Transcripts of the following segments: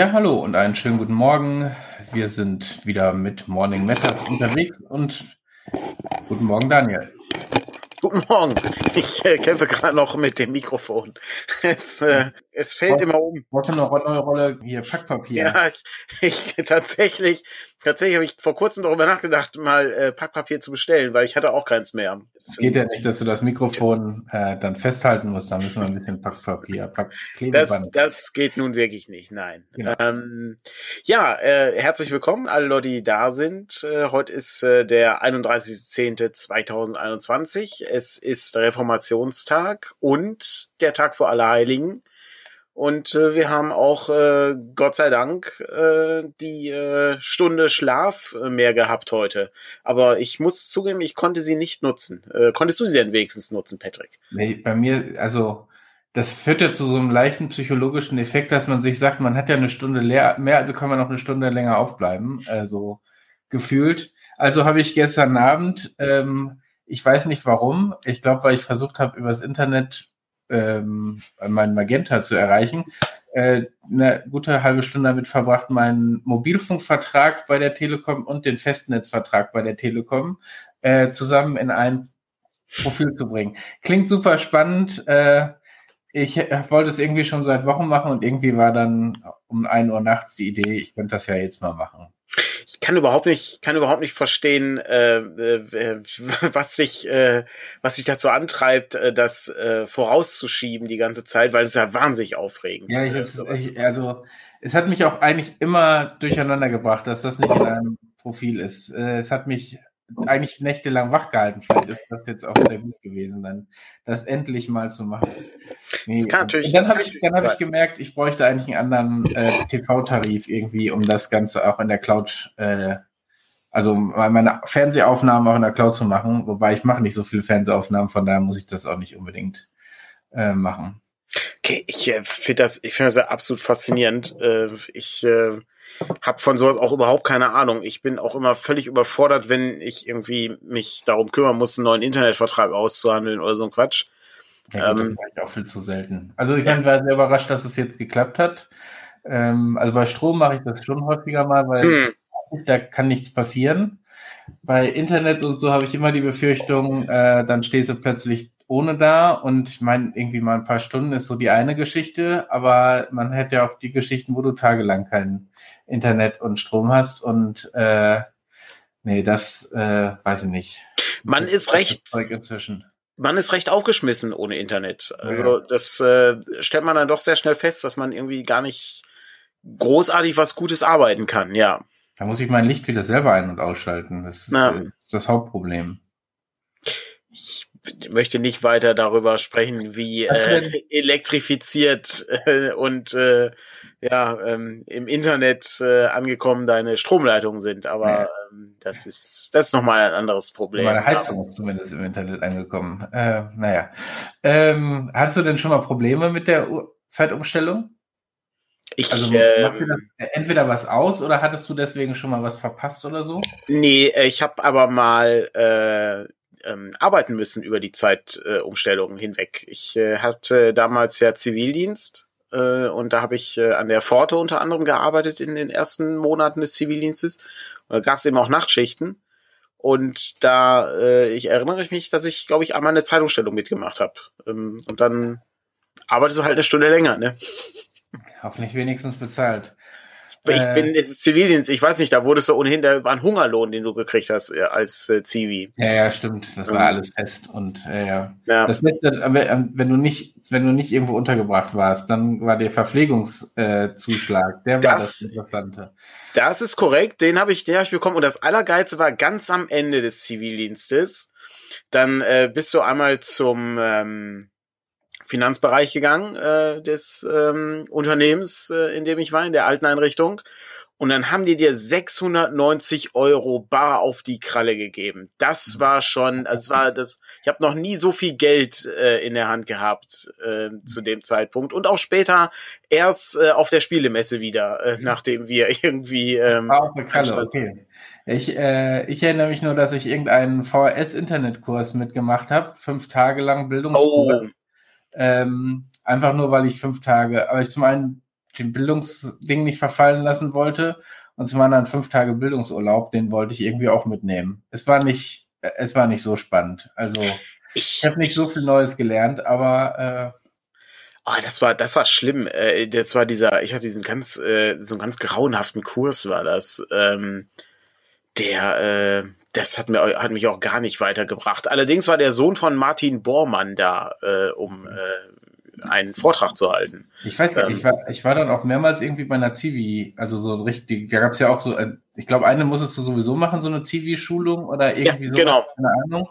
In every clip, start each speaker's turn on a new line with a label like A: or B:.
A: Ja, hallo und einen schönen guten Morgen. Wir sind wieder mit Morning Matters unterwegs und guten Morgen, Daniel.
B: Guten Morgen. Ich äh, kämpfe gerade noch mit dem Mikrofon. Es, äh, es fällt
A: Wollt-
B: immer um.
A: Wollte noch eine neue Rolle hier Packpapier.
B: Ja, ich, ich tatsächlich, tatsächlich habe ich vor kurzem darüber nachgedacht, mal äh, Packpapier zu bestellen, weil ich hatte auch keins mehr.
A: Es geht ja nicht, dass du das Mikrofon äh, dann festhalten musst. Da müssen wir ein bisschen Packpapier,
B: Das,
A: Packklebeband.
B: das geht nun wirklich nicht, nein.
A: Genau.
B: Ähm, ja, äh, herzlich willkommen, alle Leute, die da sind. Äh, heute ist äh, der 31.10.2021. Es ist Reformationstag und der Tag vor Allerheiligen. Und äh, wir haben auch, äh, Gott sei Dank, äh, die äh, Stunde Schlaf äh, mehr gehabt heute. Aber ich muss zugeben, ich konnte sie nicht nutzen. Äh, konntest du sie denn wenigstens nutzen, Patrick?
A: Nee, bei mir, also das führt ja zu so einem leichten psychologischen Effekt, dass man sich sagt, man hat ja eine Stunde leer, mehr, also kann man noch eine Stunde länger aufbleiben, also gefühlt. Also habe ich gestern Abend, ähm, ich weiß nicht warum, ich glaube, weil ich versucht habe, übers Internet ähm, meinen Magenta zu erreichen, äh, eine gute halbe Stunde damit verbracht, meinen Mobilfunkvertrag bei der Telekom und den Festnetzvertrag bei der Telekom äh, zusammen in ein Profil zu bringen. Klingt super spannend. Äh, ich wollte es irgendwie schon seit Wochen machen und irgendwie war dann um ein Uhr nachts die Idee, ich könnte das ja jetzt mal machen.
B: Ich kann überhaupt nicht, kann überhaupt nicht verstehen, äh, äh, was sich, äh, was sich dazu antreibt, äh, das äh, vorauszuschieben die ganze Zeit, weil es ist ja wahnsinnig aufregend.
A: Ja, ich,
B: äh,
A: ich, also es hat mich auch eigentlich immer durcheinander gebracht, dass das nicht in einem Profil ist. Es hat mich eigentlich nächtelang wach gehalten. Vielleicht ist das jetzt auch sehr gut gewesen, dann das endlich mal zu machen.
B: Das kann natürlich-
A: Und dann habe ich, dann hab ich gemerkt, ich bräuchte eigentlich einen anderen äh, TV-Tarif irgendwie, um das Ganze auch in der Cloud, äh, also meine Fernsehaufnahmen auch in der Cloud zu machen. Wobei ich mache nicht so viele Fernsehaufnahmen, von daher muss ich das auch nicht unbedingt äh, machen.
B: Okay, ich äh, finde das, ich finde das ja absolut faszinierend. Äh, ich äh, habe von sowas auch überhaupt keine Ahnung. Ich bin auch immer völlig überfordert, wenn ich irgendwie mich darum kümmern muss, einen neuen Internetvertrag auszuhandeln oder so ein Quatsch.
A: Ja,
B: Ähm,
A: das auch viel zu selten. Also ich bin war sehr überrascht, dass es jetzt geklappt hat. Ähm, also bei Strom mache ich das schon häufiger mal, weil
B: Hm,
A: da kann nichts passieren. Bei Internet und so habe ich immer die Befürchtung, äh, dann stehst du plötzlich ohne da und ich meine, irgendwie mal ein paar Stunden ist so die eine Geschichte, aber man hätte ja auch die Geschichten, wo du tagelang kein Internet und Strom hast und äh, nee, das äh, weiß ich nicht.
B: Man
A: Das
B: ist recht-
A: Zeug inzwischen.
B: man ist recht aufgeschmissen ohne Internet. Also das äh, stellt man dann doch sehr schnell fest, dass man irgendwie gar nicht großartig was Gutes arbeiten kann. Ja,
A: Da muss ich mein Licht wieder selber ein- und ausschalten. Das ist,
B: Ja.
A: ist das Hauptproblem.
B: ich möchte nicht weiter darüber sprechen, wie äh,
A: denn?
B: elektrifiziert äh, und äh, ja ähm, im Internet äh, angekommen deine Stromleitungen sind. Aber ähm, das ist das ist noch mal ein anderes Problem.
A: Meine Heizung ist zumindest im Internet angekommen. Äh, naja. Ähm, hast du denn schon mal Probleme mit der Uhr Zeitumstellung?
B: Ich
A: Also
B: äh,
A: entweder was aus oder hattest du deswegen schon mal was verpasst oder so?
B: Nee, äh, ich habe aber mal äh, ähm, arbeiten müssen über die Zeitumstellungen äh, hinweg. Ich äh, hatte damals ja Zivildienst äh, und da habe ich äh, an der Pforte unter anderem gearbeitet in den ersten Monaten des Zivildienstes. Und da gab es eben auch Nachtschichten. Und da, äh, ich erinnere mich, dass ich, glaube ich, einmal eine Zeitumstellung mitgemacht habe. Ähm, und dann arbeitest du halt eine Stunde länger, ne?
A: Hoffentlich wenigstens bezahlt.
B: Ich
A: Äh,
B: bin, es ist Zivildienst, ich weiß nicht, da wurdest du ohnehin, da war ein Hungerlohn, den du gekriegt hast äh, als äh, Zivi.
A: Ja, ja, stimmt. Das war alles fest und äh, ja.
B: Ja.
A: Das aber, ähm, wenn du nicht, wenn du nicht irgendwo untergebracht warst, dann war der Verpflegungszuschlag, äh, Zuschlag, der war das,
B: Das-
A: Interessante.
B: Das ist korrekt, den habe ich, den habe ich bekommen. Und das Allergeilste war ganz am Ende des Zivildienstes. Dann äh, bist du einmal zum ähm, Finanzbereich gegangen äh, des ähm, Unternehmens, äh, in dem ich war, in der alten Einrichtung. Und dann haben die dir 690 Euro bar auf die Kralle gegeben. Das war schon, also es war das, ich habe noch nie so viel Geld äh, in der Hand gehabt äh, zu dem Zeitpunkt. Und auch später erst äh, auf der Spielemesse wieder, äh, nachdem wir irgendwie ähm,
A: auf der Kralle, okay. Ich, äh, ich erinnere mich nur, dass ich irgendeinen VHS-Internetkurs mitgemacht habe, fünf Tage lang
B: oh,
A: Bildungskurs. Ähm, einfach nur, weil ich fünf Tage, aber ich zum einen den Bildungsding nicht verfallen lassen wollte. Und waren dann fünf Tage Bildungsurlaub, den wollte ich irgendwie auch mitnehmen. Es war nicht, es war nicht so spannend. Also ich, ich habe nicht so viel Neues gelernt, aber äh,
B: Oh, das war, das war schlimm. Äh, das war dieser, ich hatte diesen ganz, äh, so einen ganz grauenhaften Kurs war das. Ähm, der, äh, das hat mir, hat mich auch gar nicht weitergebracht. Allerdings war der Sohn von Martin Bormann da, äh, um äh, einen Vortrag zu halten.
A: Ich weiß gar nicht, ähm, ich, war, ich war dann auch mehrmals irgendwie bei einer Zivi, also so richtig, da gab es ja auch so, äh, ich glaube, eine musstest du sowieso machen, so eine Zivi-Schulung oder irgendwie
B: ja, so. Genau.
A: Keine Ahnung.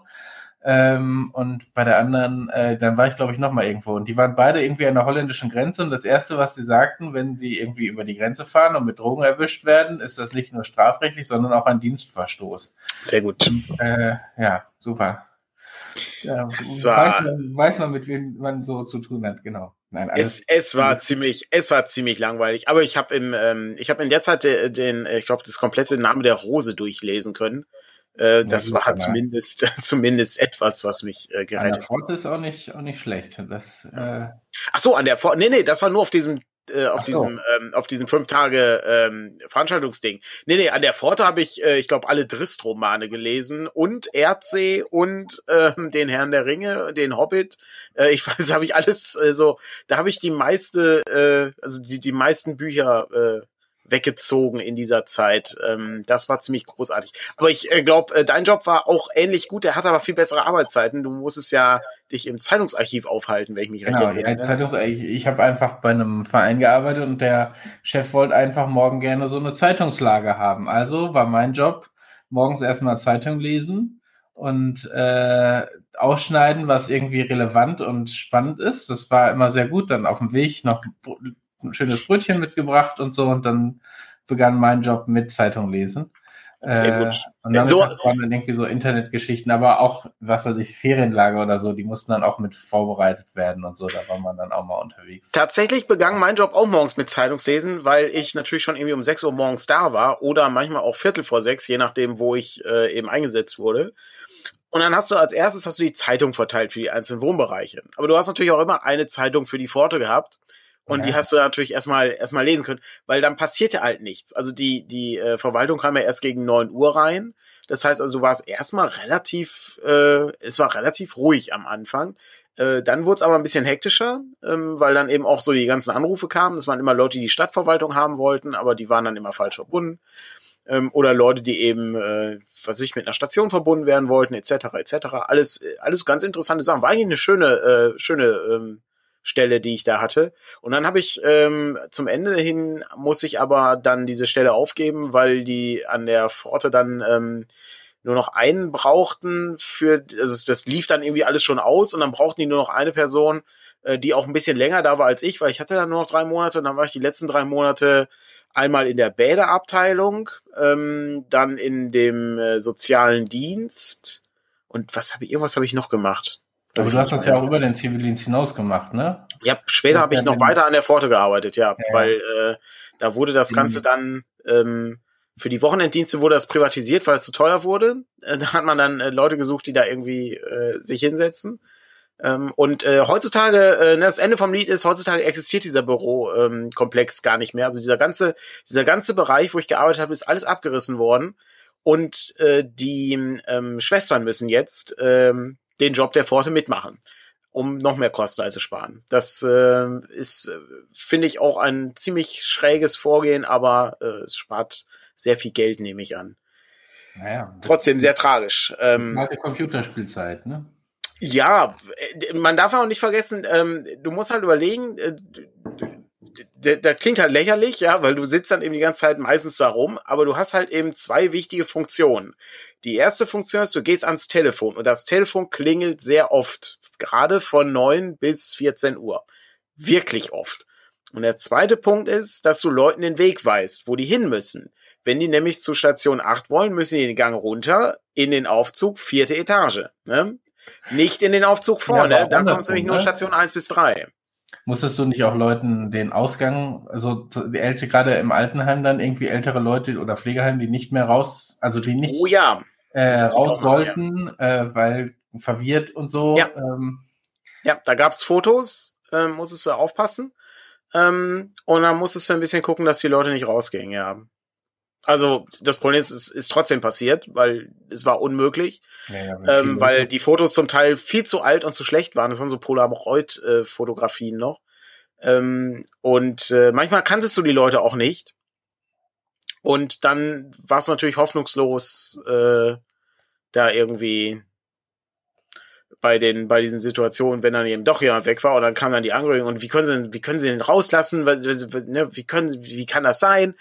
A: Ähm, und bei der anderen, äh, dann war ich glaube ich noch mal irgendwo. Und die waren beide irgendwie an der holländischen Grenze. Und das erste, was sie sagten, wenn sie irgendwie über die Grenze fahren und mit Drogen erwischt werden, ist das nicht nur strafrechtlich, sondern auch ein Dienstverstoß.
B: Sehr gut.
A: Und, äh, ja, super.
B: Ja, das war,
A: weiß, man, weiß man, mit wem man so zu tun hat, genau.
B: Nein, es, es war ziemlich, es war ziemlich langweilig. Aber ich habe im, ähm, ich habe in der Zeit den, den ich glaube, das komplette Name der Rose durchlesen können. Äh, das war zumindest, zumindest etwas, was mich äh, gerettet hat.
A: Der Pforte ist auch nicht, auch nicht schlecht. Das, äh
B: Ach so, an der Pforte. Nee, nee, das war nur auf diesem äh, auf Ach diesem so. ähm, auf diesem fünf Tage ähm, Veranstaltungsding. Nee, nee, an der Pforte habe ich äh, ich glaube alle Drist-Romane gelesen und Erdsee und ähm, den Herrn der Ringe, den Hobbit. Äh, ich weiß, habe ich alles äh, so, da habe ich die meiste äh, also die die meisten Bücher äh, weggezogen in dieser Zeit. Ähm, das war ziemlich großartig. Aber ich äh, glaube, äh, dein Job war auch ähnlich gut. Der hatte aber viel bessere Arbeitszeiten. Du musstest ja dich im Zeitungsarchiv aufhalten, wenn ich mich recht genau,
A: erinnere. Ja, Zeitungs ich ich habe einfach bei einem Verein gearbeitet und der Chef wollte einfach morgen gerne so eine Zeitungslage haben. Also war mein Job morgens erstmal Zeitung lesen und äh, ausschneiden, was irgendwie relevant und spannend ist. Das war immer sehr gut. Dann auf dem Weg noch ein schönes Brötchen mitgebracht und so und dann begann mein Job mit Zeitung lesen.
B: Sehr gut.
A: Äh, und dann so, waren dann irgendwie so Internetgeschichten, aber auch, was weiß ich, Ferienlager oder so, die mussten dann auch mit vorbereitet werden und so, da war man dann auch mal unterwegs.
B: Tatsächlich begann mein Job auch morgens mit Zeitungslesen, weil ich natürlich schon irgendwie um 6 Uhr morgens da war oder manchmal auch Viertel vor sechs, je nachdem, wo ich äh, eben eingesetzt wurde. Und dann hast du als erstes hast du die Zeitung verteilt für die einzelnen Wohnbereiche. Aber du hast natürlich auch immer eine Zeitung für die Pforte gehabt. Und ja. die hast du natürlich erstmal erstmal lesen können, weil dann passiert ja halt nichts. Also die die äh, Verwaltung kam ja erst gegen neun Uhr rein. Das heißt also, du warst erstmal relativ, äh, es war relativ ruhig am Anfang. Äh, dann wurde es aber ein bisschen hektischer, ähm, weil dann eben auch so die ganzen Anrufe kamen. Das waren immer Leute, die die Stadtverwaltung haben wollten, aber die waren dann immer falsch verbunden. Ähm, oder Leute, die eben, äh, was ich mit einer Station verbunden werden wollten, etc. etc. Alles, alles ganz interessante Sachen. War eigentlich eine schöne, äh, schöne ähm, Stelle, die ich da hatte. Und dann habe ich ähm, zum Ende hin muss ich aber dann diese Stelle aufgeben, weil die an der Pforte dann ähm, nur noch einen brauchten für, also das lief dann irgendwie alles schon aus und dann brauchten die nur noch eine Person, äh, die auch ein bisschen länger da war als ich, weil ich hatte dann nur noch drei Monate und dann war ich die letzten drei Monate einmal in der Bädeabteilung, ähm, dann in dem äh, sozialen Dienst und was habe ich, irgendwas habe ich noch gemacht.
A: Also du hast das ja auch über den Zivildienst hinaus gemacht, ne?
B: Ja, später habe ich noch weiter an der Pforte gearbeitet, ja, ja. weil äh, da wurde das Ganze dann ähm, für die Wochenenddienste wurde das privatisiert, weil es zu teuer wurde. Äh, da hat man dann äh, Leute gesucht, die da irgendwie äh, sich hinsetzen. Ähm, und äh, heutzutage, äh, ne, das Ende vom Lied ist, heutzutage existiert dieser Bürokomplex ähm, gar nicht mehr. Also dieser ganze, dieser ganze Bereich, wo ich gearbeitet habe, ist alles abgerissen worden. Und äh, die ähm, Schwestern müssen jetzt ähm, den Job der Pforte mitmachen, um noch mehr Kosten einzusparen. Das äh, ist, finde ich, auch ein ziemlich schräges Vorgehen, aber äh, es spart sehr viel Geld, nehme ich an. Naja, Trotzdem sehr tragisch.
A: Ähm, alte Computerspielzeit, ne?
B: Ja, äh, man darf auch nicht vergessen, ähm, du musst halt überlegen, äh, das klingt halt lächerlich, ja, weil du sitzt dann eben die ganze Zeit meistens da rum, aber du hast halt eben zwei wichtige Funktionen. Die erste Funktion ist, du gehst ans Telefon und das Telefon klingelt sehr oft, gerade von neun bis 14 Uhr. Wirklich oft. Und der zweite Punkt ist, dass du Leuten den Weg weißt, wo die hin müssen. Wenn die nämlich zu Station 8 wollen, müssen die den Gang runter in den Aufzug vierte Etage. Ne? Nicht in den Aufzug vorne, ja, da kommst du nämlich nur ne? Station 1 bis 3.
A: Musstest du nicht auch Leuten den Ausgang, also die ältere, gerade im Altenheim dann irgendwie ältere Leute oder Pflegeheim, die nicht mehr raus, also die nicht
B: oh, ja.
A: äh, raus sollten, ja. äh, weil verwirrt und so.
B: Ja, ähm. ja da gab's Fotos, äh, musstest du aufpassen. Ähm, und dann musstest du ein bisschen gucken, dass die Leute nicht rausgehen, ja. Also das Problem ist, es ist trotzdem passiert, weil es war unmöglich, ja, ja, ähm, weil die Fotos zum Teil viel zu alt und zu schlecht waren. Das waren so Polaroid-Fotografien noch. Ähm, und äh, manchmal kanntest du die Leute auch nicht. Und dann war es natürlich hoffnungslos, äh, da irgendwie bei den bei diesen Situationen, wenn dann eben doch jemand weg war und dann kam dann die Angehörigen und wie können sie wie können sie den rauslassen, ne, wie können wie kann das sein?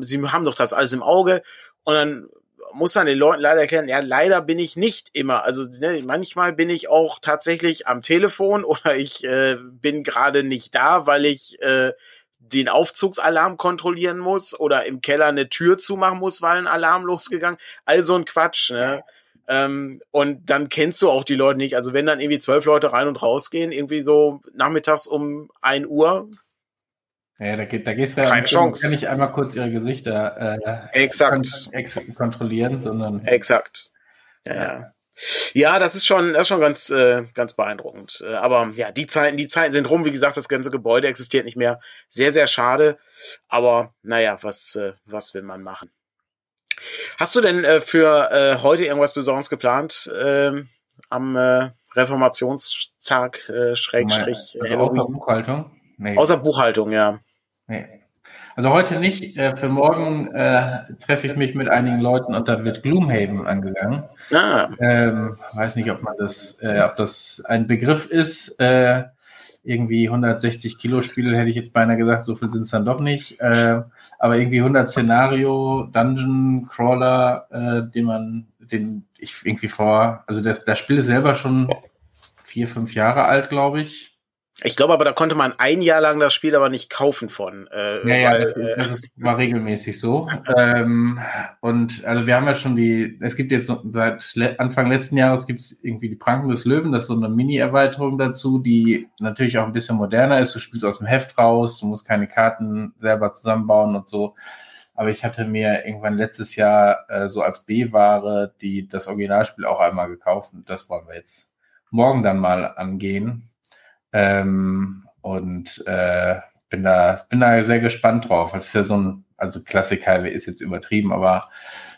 B: Sie haben doch das alles im Auge und dann muss man den Leuten leider erklären, ja, leider bin ich nicht immer. Also ne, manchmal bin ich auch tatsächlich am Telefon oder ich äh, bin gerade nicht da, weil ich äh, den Aufzugsalarm kontrollieren muss oder im Keller eine Tür zumachen muss, weil ein Alarm losgegangen. Also ein Quatsch. Ne? Ähm, und dann kennst du auch die Leute nicht. Also wenn dann irgendwie zwölf Leute rein und rausgehen, irgendwie so nachmittags um ein Uhr.
A: Ja, da, geht, da gehst du
B: Keine Chance.
A: kann nicht einmal kurz ihre Gesichter
B: äh, Exakt.
A: Kon kontrollieren, sondern.
B: Exakt. Ja. ja. Ja, das ist schon, das ist schon ganz, äh, ganz beeindruckend. Äh, aber ja, die Zeiten, die Zeiten sind rum. Wie gesagt, das ganze Gebäude existiert nicht mehr. Sehr, sehr schade. Aber naja, was, äh, was will man machen? Hast du denn äh, für äh, heute irgendwas Besonderes geplant äh, am äh, Reformationstag, äh, Schrägstrich?
A: Also außer Buchhaltung?
B: Nee. Außer Buchhaltung, ja.
A: Nee. Also heute nicht. Äh, für morgen äh, treffe ich mich mit einigen Leuten und da wird Gloomhaven angegangen. Ah. Ähm, weiß nicht, ob man das, äh, ob das ein Begriff ist. Äh, irgendwie 160 Kilo Spiele hätte ich jetzt beinahe gesagt, so viel sind es dann doch nicht. Äh, aber irgendwie 100 Szenario, Dungeon, Crawler, äh, den man, den ich irgendwie vor, also das, das Spiel ist selber schon vier, fünf Jahre alt, glaube ich.
B: Ich glaube aber, da konnte man ein Jahr lang das Spiel aber nicht kaufen von.
A: Äh, ja, ja, das, äh, das ist, war regelmäßig so. ähm, und also wir haben ja schon die, es gibt jetzt seit Anfang letzten Jahres gibt es irgendwie die Pranken des Löwen, das ist so eine Mini-Erweiterung dazu, die natürlich auch ein bisschen moderner ist. Du spielst aus dem Heft raus, du musst keine Karten selber zusammenbauen und so. Aber ich hatte mir irgendwann letztes Jahr äh, so als B-Ware die das Originalspiel auch einmal gekauft und das wollen wir jetzt morgen dann mal angehen ähm, und äh, bin da, bin da sehr gespannt drauf. Das ist ja so ein, also Klassiker ist jetzt übertrieben, aber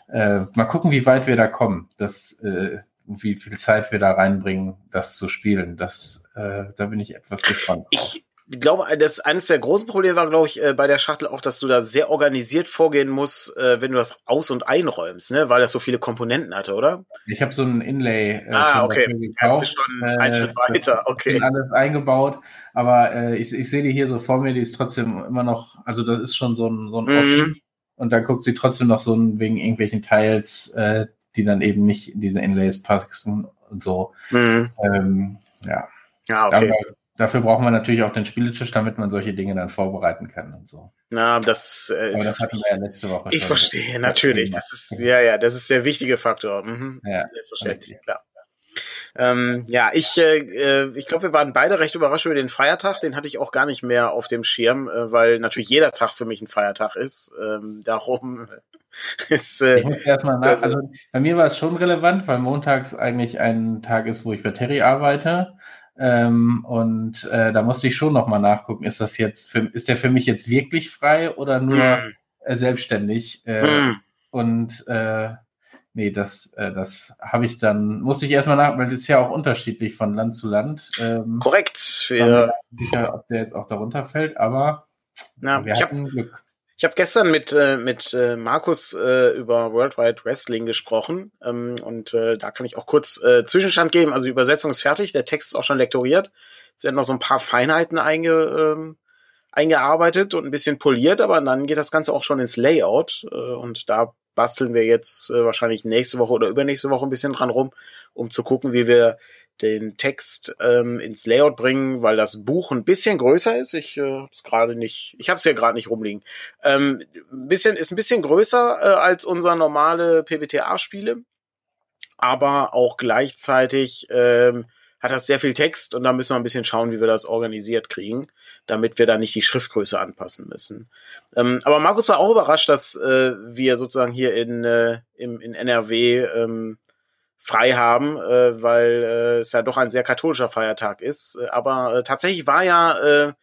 A: äh, mal gucken, wie weit wir da kommen. Das, äh, wie viel Zeit wir da reinbringen, das zu spielen. Das, äh, da bin ich etwas gespannt.
B: Ich glaube, das eines der großen Probleme war, glaube ich, äh, bei der Schachtel auch, dass du da sehr organisiert vorgehen musst, äh, wenn du das aus- und einräumst, ne? weil das so viele Komponenten hatte, oder?
A: Ich habe so ein Inlay
B: äh, ah, okay. gekauft. Ja, schon äh, einen Schritt weiter, okay.
A: Alles eingebaut, aber äh, ich, ich sehe die hier so vor mir, die ist trotzdem immer noch, also das ist schon so ein, so ein mhm. und dann guckt sie trotzdem noch so ein, wegen irgendwelchen Teils, äh, die dann eben nicht in diese Inlays passen und so. Mhm. Ähm, ja.
B: Ja, okay. Aber,
A: Dafür braucht man natürlich auch den Spieletisch, damit man solche Dinge dann vorbereiten kann und so.
B: Na, das,
A: äh, Aber das hatten wir ja letzte Woche.
B: Ich schon. verstehe, natürlich. Das ist, ja, ja, das ist der wichtige Faktor. Mhm. Ja, Selbstverständlich, klar. Ähm, ja, ich, äh, äh, ich glaube, wir waren beide recht überrascht über den Feiertag. Den hatte ich auch gar nicht mehr auf dem Schirm, äh, weil natürlich jeder Tag für mich ein Feiertag ist. Ähm, darum ist. Äh,
A: ich muss erstmal nach. Also, also bei mir war es schon relevant, weil montags eigentlich ein Tag ist, wo ich für Terry arbeite. Ähm, und äh, da musste ich schon nochmal nachgucken, ist das jetzt für, ist der für mich jetzt wirklich frei oder nur hm. äh, selbstständig? Äh, hm. Und äh, nee, das, äh, das habe ich dann, musste ich erstmal nach, weil das ist ja auch unterschiedlich von Land zu Land.
B: Ähm, Korrekt.
A: Wir, sicher, ob der jetzt auch darunter fällt, aber
B: ja, wir hatten hab, Glück. Ich habe gestern mit, äh, mit äh, Markus äh, über Worldwide Wrestling gesprochen ähm, und äh, da kann ich auch kurz äh, Zwischenstand geben. Also die Übersetzung ist fertig, der Text ist auch schon lektoriert. Es werden noch so ein paar Feinheiten einge, ähm, eingearbeitet und ein bisschen poliert, aber dann geht das Ganze auch schon ins Layout äh, und da basteln wir jetzt äh, wahrscheinlich nächste Woche oder übernächste Woche ein bisschen dran rum, um zu gucken, wie wir den Text ähm, ins Layout bringen, weil das Buch ein bisschen größer ist. Ich äh, habe es gerade nicht, ich habe es hier gerade nicht rumliegen. Ähm, bisschen ist ein bisschen größer äh, als unser normale PBTA-Spiele, aber auch gleichzeitig ähm, hat das sehr viel Text und da müssen wir ein bisschen schauen, wie wir das organisiert kriegen, damit wir da nicht die Schriftgröße anpassen müssen. Ähm, aber Markus war auch überrascht, dass äh, wir sozusagen hier in, äh, im, in NRW ähm, frei haben, äh, weil äh, es ja doch ein sehr katholischer Feiertag ist. Äh, aber äh, tatsächlich war ja äh,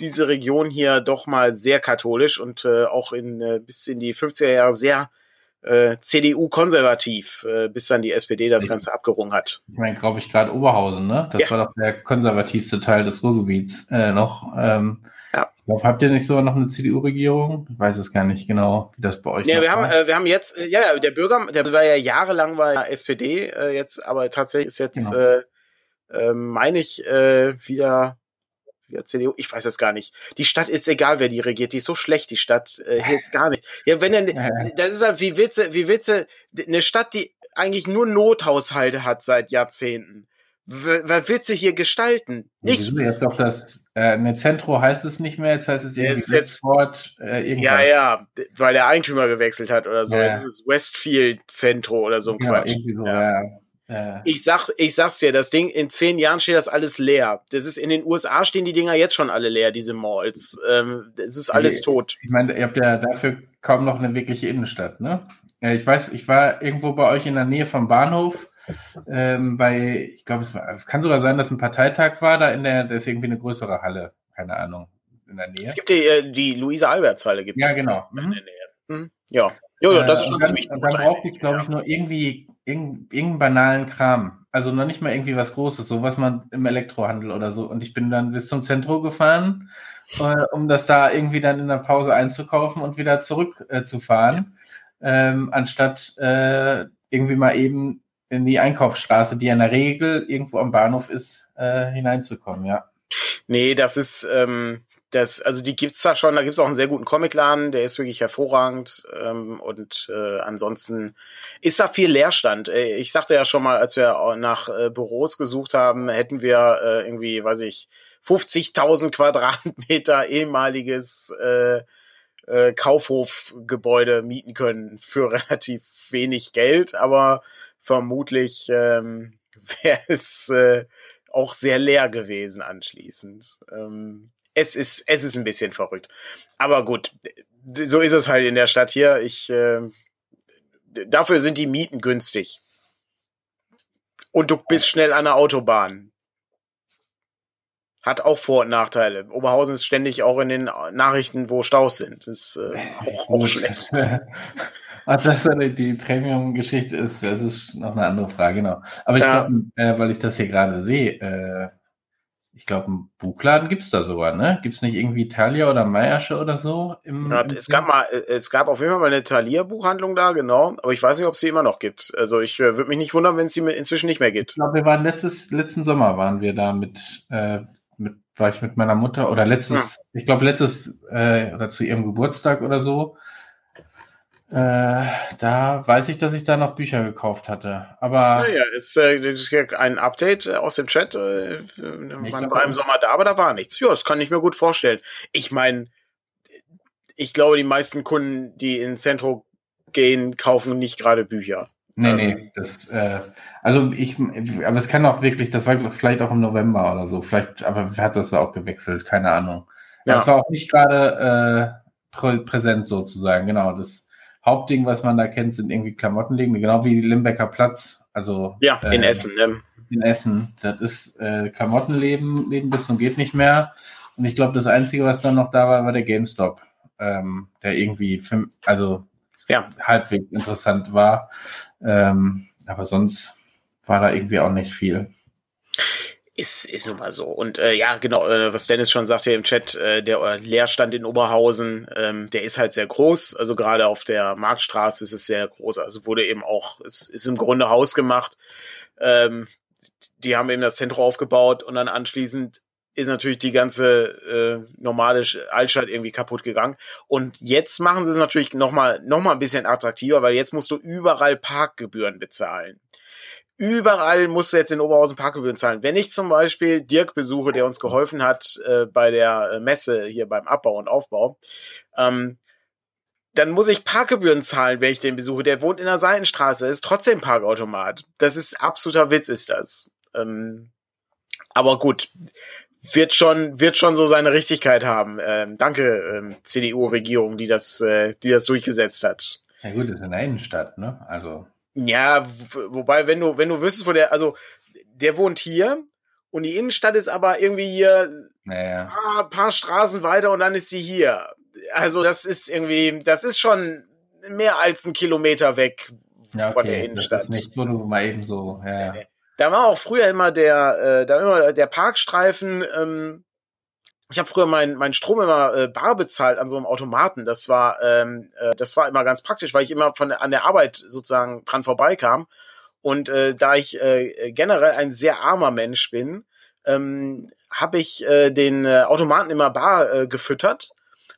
B: diese Region hier doch mal sehr katholisch und äh, auch in äh, bis in die 50er Jahre sehr äh, CDU-konservativ, äh, bis dann die SPD das Ganze abgerungen hat.
A: Ich meine, glaube ich, gerade Oberhausen, ne? Das ja. war doch der konservativste Teil des Ruhrgebiets äh, noch. Ähm, ja. Ich habt ihr nicht sogar noch eine CDU-Regierung? Ich weiß es gar nicht genau, wie das bei euch
B: ist. Ja, wir haben, äh, wir haben jetzt, äh, ja, der Bürger, der war ja jahrelang bei der SPD, äh, jetzt, aber tatsächlich ist jetzt, genau. äh, äh, meine ich, äh, wieder ja, CDU, ich weiß es gar nicht. Die Stadt ist egal, wer die regiert, die ist so schlecht, die Stadt, äh, hier ist gar nicht. Ja, wenn denn, das ist halt, wie willst du, wie willst du, eine Stadt, die eigentlich nur Nothaushalte hat seit Jahrzehnten. Was willst du hier gestalten?
A: Nichts. Jetzt doch das, äh, ne Zentro heißt es nicht mehr, jetzt heißt es irgendwie
B: ja, jetzt, Sport, äh, irgendwas. Ja, ja, weil der Eigentümer gewechselt hat oder so. Ja. Es ist Westfield Zentro oder so ein
A: ja,
B: Quatsch.
A: Irgendwie so, ja. ja.
B: Ich sag, ich sag's dir, das Ding, in zehn Jahren steht das alles leer. Das ist, in den USA stehen die Dinger jetzt schon alle leer, diese Malls. Ähm, das ist alles
A: ich,
B: tot.
A: Ich meine, ihr habt ja dafür kaum noch eine wirkliche Innenstadt, ne? Ich weiß, ich war irgendwo bei euch in der Nähe vom Bahnhof, ähm, bei, ich glaube, es war, kann sogar sein, dass ein Parteitag war, da in der, da ist irgendwie eine größere Halle, keine Ahnung, in der Nähe.
B: Es gibt die, äh, die Luise-Alberts-Halle
A: gibt's. Ja, genau.
B: In der Nähe. Mhm. Ja. Jo, jo, das ist schon
A: dann,
B: ziemlich
A: gut. Dann brauchte ich, glaube ich, nur irgendwie irgendeinen banalen Kram. Also noch nicht mal irgendwie was Großes, so was man im Elektrohandel oder so. Und ich bin dann bis zum Zentrum gefahren, äh, um das da irgendwie dann in der Pause einzukaufen und wieder zurückzufahren, äh, ähm, anstatt äh, irgendwie mal eben in die Einkaufsstraße, die in der Regel irgendwo am Bahnhof ist, äh, hineinzukommen, ja.
B: Nee, das ist, ähm, das, also die gibt's zwar schon, da gibt's auch einen sehr guten Comicladen, der ist wirklich hervorragend ähm, und äh, ansonsten ist da viel Leerstand. Äh, ich sagte ja schon mal, als wir nach äh, Büros gesucht haben, hätten wir äh, irgendwie, weiß ich, 50.000 Quadratmeter ehemaliges äh, äh, Kaufhofgebäude mieten können für relativ wenig Geld, aber vermutlich ähm, wäre es äh, auch sehr leer gewesen anschließend. Ähm, es ist, es ist ein bisschen verrückt. Aber gut, so ist es halt in der Stadt hier. Ich, äh, dafür sind die Mieten günstig. Und du bist schnell an der Autobahn. Hat auch Vor- und Nachteile. Oberhausen ist ständig auch in den Nachrichten, wo Staus sind. Das ist äh, auch, auch schlecht.
A: Ach, das die Premium-Geschichte ist, das ist noch eine andere Frage, genau. Aber ich ja. glaube, äh, weil ich das hier gerade sehe, äh, ich glaube, einen Buchladen gibt's da sogar, ne? Gibt's nicht irgendwie Thalia oder Meiersche oder so?
B: Im, ja, es gab mal, es gab auf jeden Fall mal eine Thalia-Buchhandlung da, genau. Aber ich weiß nicht, ob es sie immer noch gibt. Also ich äh, würde mich nicht wundern, wenn es sie inzwischen nicht mehr gibt.
A: Ich glaube, wir waren letztes, letzten Sommer waren wir da mit, äh, mit, war ich mit meiner Mutter oder letztes, ja. ich glaube letztes, äh, oder zu ihrem Geburtstag oder so, äh, da weiß ich, dass ich da noch Bücher gekauft hatte. Aber.
B: Naja, ist, äh, ist ein Update aus dem Chat. Äh, man war im Sommer da, aber da war nichts. Ja, das kann ich mir gut vorstellen. Ich meine, ich glaube, die meisten Kunden, die in Centro gehen, kaufen nicht gerade Bücher.
A: Nee, ähm, nee, das, äh, also ich, aber es kann auch wirklich, das war vielleicht auch im November oder so, vielleicht, aber hat das auch gewechselt, keine Ahnung. Ja. Das war auch nicht gerade äh, prä präsent sozusagen, genau. Das, Hauptding, was man da kennt, sind irgendwie Klamottenläden, genau wie Limbecker Platz. Also
B: ja, in äh, Essen. Ne?
A: In Essen. Das ist äh, Klamottenläden Läden bis zum geht nicht mehr. Und ich glaube, das Einzige, was dann noch da war, war der GameStop, ähm, der irgendwie, für, also ja. halbwegs interessant war. Ähm, aber sonst war da irgendwie auch nicht viel.
B: Ist, ist nun mal so. Und äh, ja, genau, äh, was Dennis schon sagte im Chat, äh, der Leerstand in Oberhausen, ähm, der ist halt sehr groß. Also gerade auf der Marktstraße ist es sehr groß. Also wurde eben auch, es ist im Grunde hausgemacht. Ähm, die haben eben das Zentrum aufgebaut und dann anschließend ist natürlich die ganze äh, normale Altstadt irgendwie kaputt gegangen. Und jetzt machen sie es natürlich nochmal noch mal ein bisschen attraktiver, weil jetzt musst du überall Parkgebühren bezahlen überall musst du jetzt in Oberhausen Parkgebühren zahlen. Wenn ich zum Beispiel Dirk besuche, der uns geholfen hat äh, bei der äh, Messe hier beim Abbau und Aufbau, ähm, dann muss ich Parkgebühren zahlen, wenn ich den besuche. Der wohnt in der Seitenstraße, ist trotzdem Parkautomat. Das ist absoluter Witz, ist das. Ähm, aber gut, wird schon, wird schon so seine Richtigkeit haben. Ähm, danke, ähm, CDU-Regierung, die das, äh, die das durchgesetzt hat.
A: Ja gut, das ist in der Innenstadt, ne? Also.
B: Ja, wobei, wenn du, wenn du wüsstest, wo der, also der wohnt hier Und die Innenstadt ist aber irgendwie hier
A: Naja.
B: paar, paar Straßen weiter und dann ist sie hier. Also das ist irgendwie, das ist schon mehr als ein Kilometer weg
A: Ja,
B: von der
A: okay.
B: Innenstadt.
A: Das ist nicht, wo du mal eben so, ja.
B: Da war auch früher immer der, äh, da immer der Parkstreifen. Ähm, ich habe früher meinen mein Strom immer äh, bar bezahlt an so einem Automaten. Das war, ähm, äh, das war immer ganz praktisch, weil ich immer von an der Arbeit sozusagen dran vorbeikam. Und äh, da ich äh, generell ein sehr armer Mensch bin, ähm, habe ich äh, den äh, Automaten immer bar äh, gefüttert.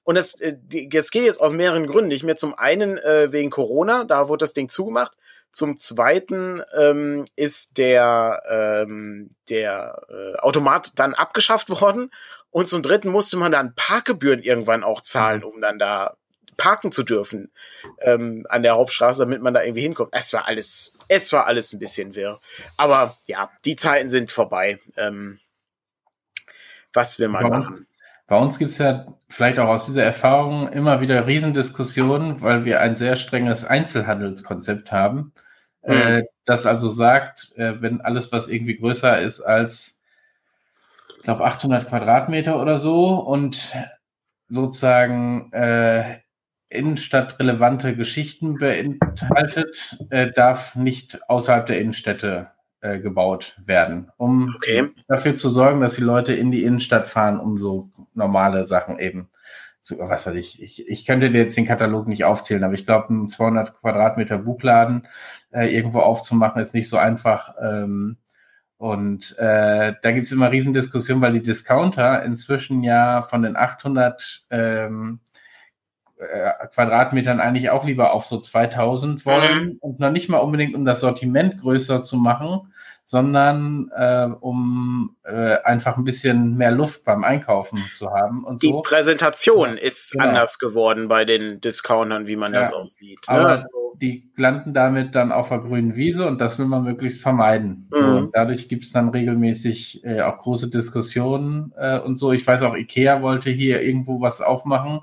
B: Und das, äh, das geht jetzt aus mehreren Gründen. Nicht mehr zum einen äh, wegen Corona, da wurde das Ding zugemacht. Zum zweiten ähm, ist der, ähm, der äh, Automat dann abgeschafft worden. Und zum dritten musste man dann Parkgebühren irgendwann auch zahlen, um dann da parken zu dürfen ähm, an der Hauptstraße, damit man da irgendwie hinkommt. Es war alles, es war alles ein bisschen wirr. Aber ja, die Zeiten sind vorbei. Ähm, was will man
A: Bei
B: machen?
A: uns, bei uns gibt's ja vielleicht auch aus dieser Erfahrung immer wieder Riesendiskussionen, weil wir ein sehr strenges Einzelhandelskonzept haben.
B: Mhm.
A: Äh, das also sagt, äh, wenn alles, was irgendwie größer ist als, ich glaube, 800 Quadratmeter oder so und sozusagen äh, innenstadtrelevante Geschichten beinhaltet, äh, darf nicht außerhalb der Innenstädte äh, gebaut werden, um
B: Okay.
A: dafür zu sorgen, dass die Leute in die Innenstadt fahren, um so normale Sachen eben zu, was weiß ich, ich, ich könnte dir jetzt den Katalog nicht aufzählen, aber ich glaube, ein 200 Quadratmeter Buchladen äh, irgendwo aufzumachen, ist nicht so einfach. Ähm, und äh, da gibt's immer Riesendiskussionen, weil die Discounter inzwischen ja von den 800 ähm, äh, Quadratmetern eigentlich auch lieber auf so 2000 wollen und noch nicht mal unbedingt, um das Sortiment größer zu machen, sondern äh, um äh, einfach ein bisschen mehr Luft beim Einkaufen zu haben und
B: Die
A: so.
B: Präsentation ist
A: Genau.
B: anders geworden bei den Discountern, wie man das
A: Ja.
B: auch sieht.
A: Aber
B: Ne? Also,
A: die landen damit dann auf der grünen Wiese und das will man möglichst vermeiden.
B: Mhm.
A: und dadurch gibt's dann regelmäßig äh, auch große Diskussionen äh, und so. Ich weiß auch, Ikea wollte hier irgendwo was aufmachen.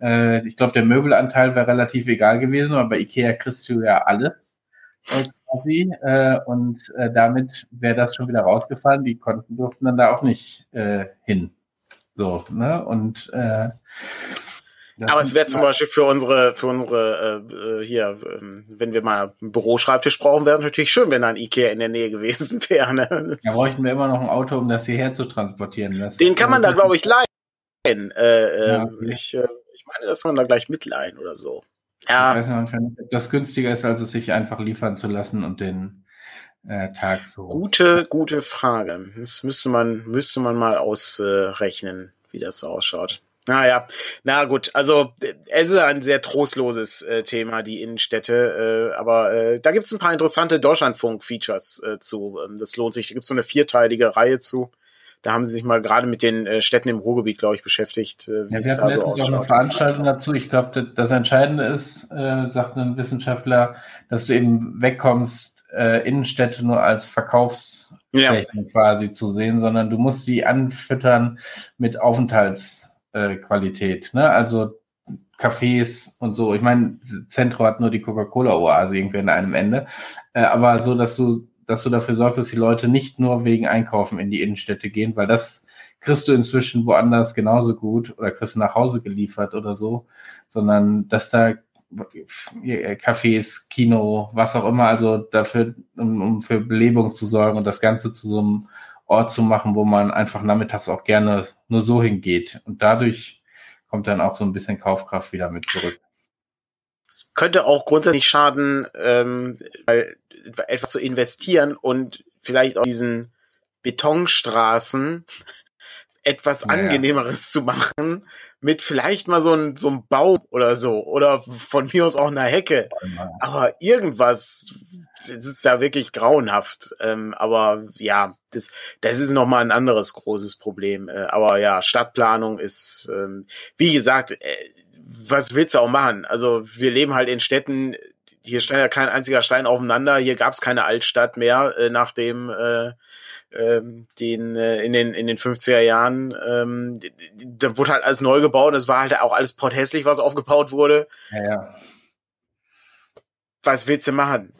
A: Äh, ich glaube, der Möbelanteil wäre relativ egal gewesen, aber bei Ikea kriegst du ja alles äh, quasi. Äh, und äh, damit wäre das schon wieder rausgefallen. Die konnten durften dann da auch nicht äh, hin. So, ne? Und äh,
B: aber es wäre zum Beispiel für unsere, für unsere äh, äh, hier, ähm, wenn wir mal einen Büroschreibtisch brauchen, wäre natürlich schön, wenn da ein Ikea in der Nähe gewesen wäre. Ne?
A: Da bräuchten wir immer noch ein Auto, um das hierher zu transportieren. Das,
B: Den kann man da, glaube ich, leihen. Äh,
A: Ja,
B: ähm,
A: okay.
B: ich, äh, ich meine, das kann man da gleich mitleihen oder so.
A: Ich
B: Ja,
A: weiß manchmal nicht, ob das günstiger ist, als es sich einfach liefern zu lassen und den äh, Tag so.
B: gute, gute Frage. Das müsste man, müsste man mal ausrechnen, wie das so ausschaut. Naja, na gut, also äh, es ist ein sehr trostloses äh, Thema, die Innenstädte, äh, aber äh, da gibt's ein paar interessante Deutschlandfunk-Features äh, zu. Ähm, das lohnt sich. Da gibt's so eine vierteilige Reihe zu. Da haben sie sich mal gerade mit den äh, Städten im Ruhrgebiet, glaube ich, beschäftigt, äh, wie
A: Ja, wir
B: da
A: hatten
B: so
A: letztens auch eine. Veranstaltung dazu. Ich glaube, das Entscheidende ist, äh, sagt ein Wissenschaftler, dass du eben wegkommst, äh, Innenstädte nur als Verkaufsflächen quasi zu sehen, sondern du musst sie anfüttern mit Aufenthaltsqualität. Äh, ne? Also Cafés und so. Ich meine, Zentro hat nur die Coca-Cola-Oase irgendwie an einem Ende. Äh, aber so, dass du, dass du dafür sorgst, dass die Leute nicht nur wegen Einkaufen in die Innenstädte gehen, weil das kriegst du inzwischen woanders genauso gut oder kriegst du nach Hause geliefert oder so, sondern dass da Cafés, Kino, was auch immer, also dafür, um, um für Belebung zu sorgen und das Ganze zu so einem Ort zu machen, wo man einfach nachmittags auch gerne nur so hingeht. Und dadurch kommt dann auch so ein bisschen Kaufkraft wieder mit zurück.
B: Es könnte auch grundsätzlich schaden, ähm, weil etwas zu investieren und vielleicht auch diesen Betonstraßen etwas
A: Ja, ja.
B: angenehmeres zu machen, mit vielleicht mal so einem so einem Baum oder so oder von mir aus auch einer Hecke. Aber irgendwas, das ist ja wirklich grauenhaft. Ähm, aber ja, das, das ist nochmal ein anderes großes Problem. Äh, aber ja, Stadtplanung ist, ähm, wie gesagt, äh, was willst du auch machen? Also wir leben halt in Städten, hier stand ja kein einziger Stein aufeinander, hier gab es keine Altstadt mehr, äh, nachdem äh, ähm, den äh, in den in den 50er Jahren ähm, da wurde halt alles neu gebaut und es war halt auch alles potthässlich, was aufgebaut wurde
A: Ja, ja.
B: was willst du machen?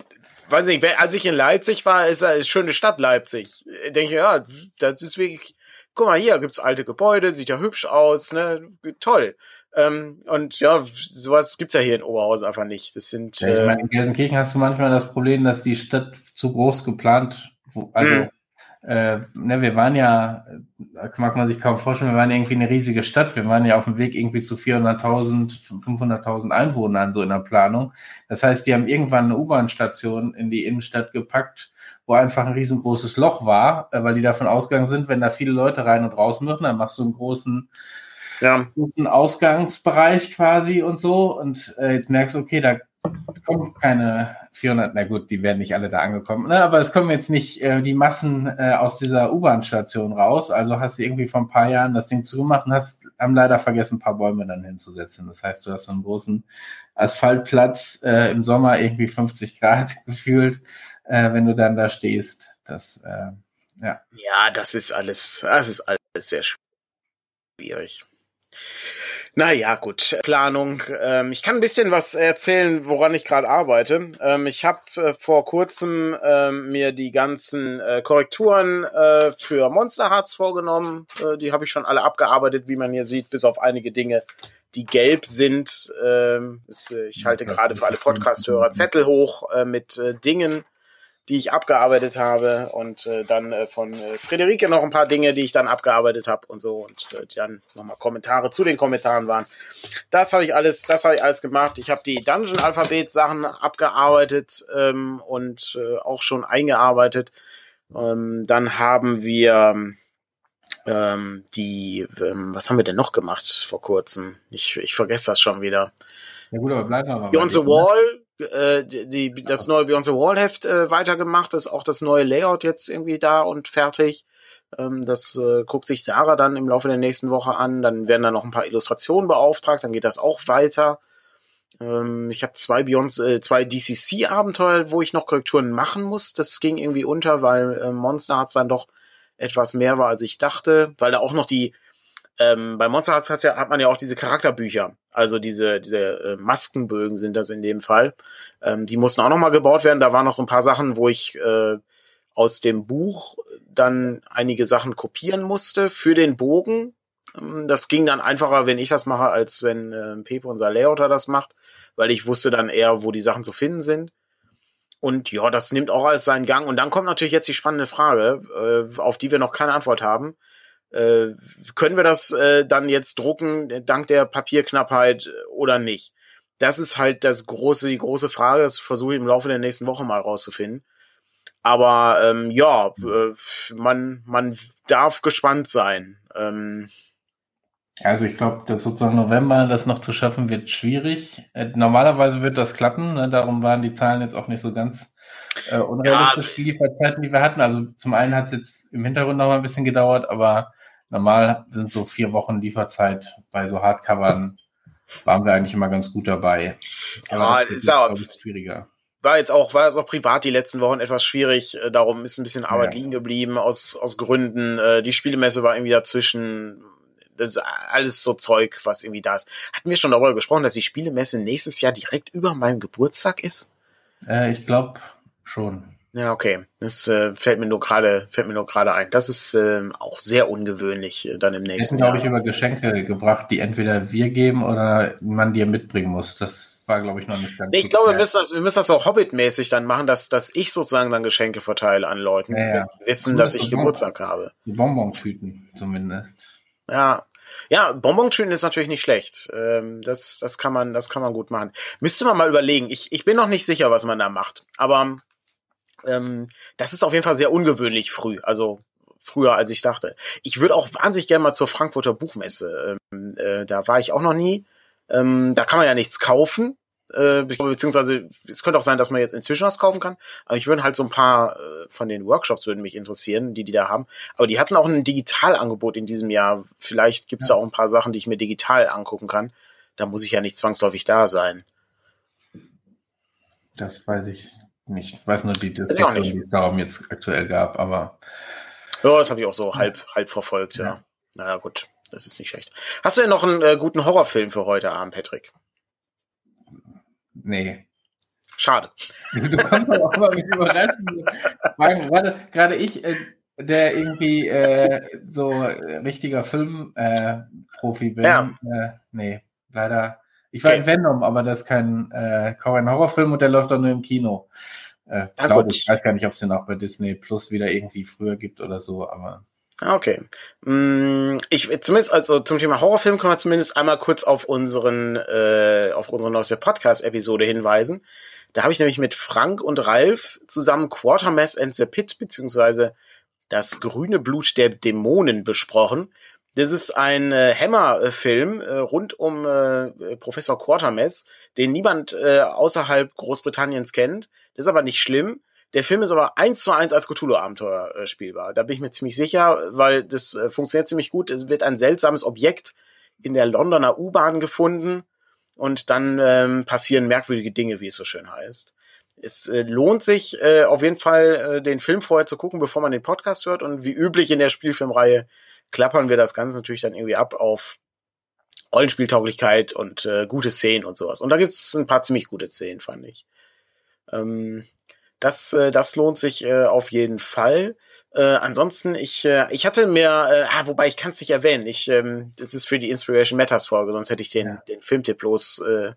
B: weiß nicht, als ich in Leipzig war, ist eine schöne Stadt Leipzig. Ich denke, ja, das ist wirklich, guck mal hier, gibt's alte Gebäude, sieht ja hübsch aus, ne, toll. Ähm, und ja, sowas gibt's ja hier in Oberhausen einfach nicht. Das sind.
A: Ja, ich meine, in Gelsenkirchen hast du manchmal das Problem, dass die Stadt zu groß geplant, also mhm. äh, ne, wir waren ja, äh, mag man sich kaum vorstellen, wir waren irgendwie eine riesige Stadt. Wir waren ja auf dem Weg irgendwie zu 400.000, 500.000 Einwohnern so in der Planung. Das heißt, die haben irgendwann eine U-Bahn-Station in die Innenstadt gepackt, wo einfach ein riesengroßes Loch war, äh, weil die davon ausgegangen sind, wenn da viele Leute rein und raus müssen, dann machst du einen großen ja. ein Ausgangsbereich quasi und so. Und äh, jetzt merkst du, okay, da kommen keine 400, na gut, die werden nicht alle da angekommen, ne? aber es kommen jetzt nicht äh, die Massen äh, aus dieser U-Bahn-Station raus. Also hast du irgendwie vor ein paar Jahren das Ding zugemacht und hast, haben leider vergessen, ein paar Bäume dann hinzusetzen. Das heißt, du hast so einen großen Asphaltplatz äh, im Sommer irgendwie 50 Grad gefühlt, äh, wenn du dann da stehst. Das, äh, ja.
B: Ja, das ist alles, das ist alles sehr schwierig. Naja, gut. Planung. Ähm, ich kann ein bisschen was erzählen, woran ich gerade arbeite. Ähm, ich habe äh, vor kurzem ähm, mir die ganzen äh, Korrekturen äh, für Monster Hearts vorgenommen. Äh, die habe ich schon alle abgearbeitet, wie man hier sieht, bis auf einige Dinge, die gelb sind. Ähm, ist, äh, ich halte gerade für alle Podcast-Hörer Zettel hoch äh, mit Dingen, die ich abgearbeitet habe und äh, dann äh, von äh, Friederike noch ein paar Dinge, die ich dann abgearbeitet habe und so und äh, dann nochmal Kommentare zu den Kommentaren waren. Das habe ich alles, das habe ich alles gemacht. Ich habe die Dungeon Alphabet Sachen abgearbeitet ähm, und äh, auch schon eingearbeitet. Ähm, dann haben wir ähm, die, ähm, was haben wir denn noch gemacht vor kurzem? Ich, ich vergesse das schon wieder.
A: Ja gut, aber bleiben wir mal.
B: Beyond the ne? Wall, äh, die, das neue Beyond the Wall Heft äh, weitergemacht, ist auch das neue Layout jetzt irgendwie da und fertig. Ähm, das äh, guckt sich Sarah dann im Laufe der nächsten Woche an. Dann werden da noch ein paar Illustrationen beauftragt, dann geht das auch weiter. Ähm, ich habe zwei Beyond, äh, zwei DCC-Abenteuer, wo ich noch Korrekturen machen muss. Das ging irgendwie unter, weil äh, Monster Hearts dann doch etwas mehr war, als ich dachte, weil da auch noch die ähm, bei Monster Hearts hat, ja, hat man ja auch diese Charakterbücher. Also diese, diese äh, Maskenbögen sind das in dem Fall. Ähm, die mussten auch nochmal gebaut werden. Da waren noch so ein paar Sachen, wo ich äh, aus dem Buch dann einige Sachen kopieren musste für den Bogen. Ähm, das ging dann einfacher, wenn ich das mache, als wenn äh, Pepe, unser Layouter, das macht, weil ich wusste dann eher, wo die Sachen zu finden sind. Und ja, das nimmt auch alles seinen Gang. Und dann kommt natürlich jetzt die spannende Frage, äh, auf die wir noch keine Antwort haben. Äh, können wir das äh, dann jetzt drucken, dank der Papierknappheit oder nicht? Das ist halt das große, die große Frage. Das versuche ich im Laufe der nächsten Woche mal rauszufinden. Aber ähm, ja, äh, man, man darf gespannt sein. Ähm,
A: also ich glaube, dass sozusagen November das noch zu schaffen wird schwierig. Äh, normalerweise wird das klappen. Ne? Darum waren die Zahlen jetzt auch nicht so ganz äh, unrealistisch, ja. die Lieferzeiten, die wir hatten. Also zum einen hat es jetzt im Hintergrund noch mal ein bisschen gedauert, aber Normal sind so vier Wochen Lieferzeit bei so Hardcovern waren wir eigentlich immer ganz gut dabei.
B: Aber ja, das ist ja schwieriger. War jetzt auch, war jetzt auch privat die letzten Wochen etwas schwierig. Äh, darum ist ein bisschen Arbeit ja. liegen geblieben aus, aus Gründen. Äh, die Spielemesse war irgendwie dazwischen. Das ist alles so Zeug, was irgendwie da ist. Hatten wir schon darüber gesprochen, dass die Spielemesse nächstes Jahr direkt über meinem Geburtstag ist?
A: Äh, ich glaube schon.
B: Ja, okay. Das äh, fällt mir nur gerade fällt mir nur gerade ein. Das ist äh, auch sehr ungewöhnlich äh, dann im nächsten
A: Jahr. glaube ich, über Geschenke gebracht, die entweder wir geben oder man dir mitbringen muss. Das war, glaube ich, noch nicht
B: ganz. Nee, ich glaube, wir müssen, das, wir müssen das auch Hobbit-mäßig dann machen, dass, dass ich sozusagen dann Geschenke verteile an Leuten, ja, ja. die wissen, dass ich Geburtstag habe.
A: Die Bonbon-Tüten zumindest.
B: Ja, ja, Bonbon-Tüten ist natürlich nicht schlecht. Ähm, das, das kann man, das kann man gut machen. Müsste man mal überlegen. Ich, ich bin noch nicht sicher, was man da macht. Aber ähm, das ist auf jeden Fall sehr ungewöhnlich früh, also früher als ich dachte. Ich würde auch wahnsinnig gerne mal zur Frankfurter Buchmesse. Ähm, äh, da war ich auch noch nie. Ähm, da kann man ja nichts kaufen. Äh, beziehungsweise es könnte auch sein, dass man jetzt inzwischen was kaufen kann. Aber ich würde halt so ein paar äh, von den Workshops würden mich interessieren, die die da haben. Aber die hatten auch ein Digitalangebot in diesem Jahr. Vielleicht gibt es ja. da auch ein paar Sachen, die ich mir digital angucken kann. Da muss ich ja nicht zwangsläufig da sein.
A: Das weiß ich. Ich weiß nur die Diskussion, die es darum jetzt aktuell gab, aber.
B: Ja, das habe ich auch so halb, halb verfolgt, ja. ja. Naja, gut, das ist nicht schlecht. Hast du denn noch einen äh, guten Horrorfilm für heute Abend, Patrick?
A: Nee.
B: Schade.
A: Du kommst aber auch mal mit überraschenden Fragen. Gerade, gerade ich, äh, der irgendwie äh, so äh, richtiger Filmprofi äh, bin. Ja. Äh, nee, leider. Ich war okay. in Venom, aber das ist kein, äh, kein Horrorfilm und der läuft auch nur im Kino. Äh, ah, glaube ich. Weiß gar nicht, ob es den auch bei Disney Plus wieder irgendwie früher gibt oder so, aber.
B: Ah, okay. Mm, ich zumindest also zum Thema Horrorfilm können wir zumindest einmal kurz auf unseren äh, auf unsere neueste Podcast-Episode hinweisen. Da habe ich nämlich mit Frank und Ralf zusammen Quartermass and the Pit beziehungsweise das grüne Blut der Dämonen besprochen. Das ist ein äh, Hammer-Film äh, rund um äh, Professor Quatermass, den niemand äh, außerhalb Großbritanniens kennt. Das ist aber nicht schlimm. Der Film ist aber eins zu eins als Cthulhu-Abenteuer äh, spielbar. Da bin ich mir ziemlich sicher, weil das äh, funktioniert ziemlich gut. Es wird ein seltsames Objekt in der Londoner U-Bahn gefunden und dann ähm, passieren merkwürdige Dinge, wie es so schön heißt es äh, lohnt sich äh, auf jeden Fall, äh, den Film vorher zu gucken, bevor man den Podcast hört. Und wie üblich in der Spielfilmreihe klappern wir das Ganze natürlich dann irgendwie ab auf Rollenspieltauglichkeit und äh, gute Szenen und sowas. Und da gibt's ein paar ziemlich gute Szenen, fand ich. Ähm, das, äh, das lohnt sich äh, auf jeden Fall. Äh, ansonsten, ich, äh, ich hatte mir, äh, ah, wobei ich kann es nicht erwähnen. Ich, ähm, das ist für die Inspiration Matters Folge, sonst hätte ich den, ja. den Filmtipp bloß äh,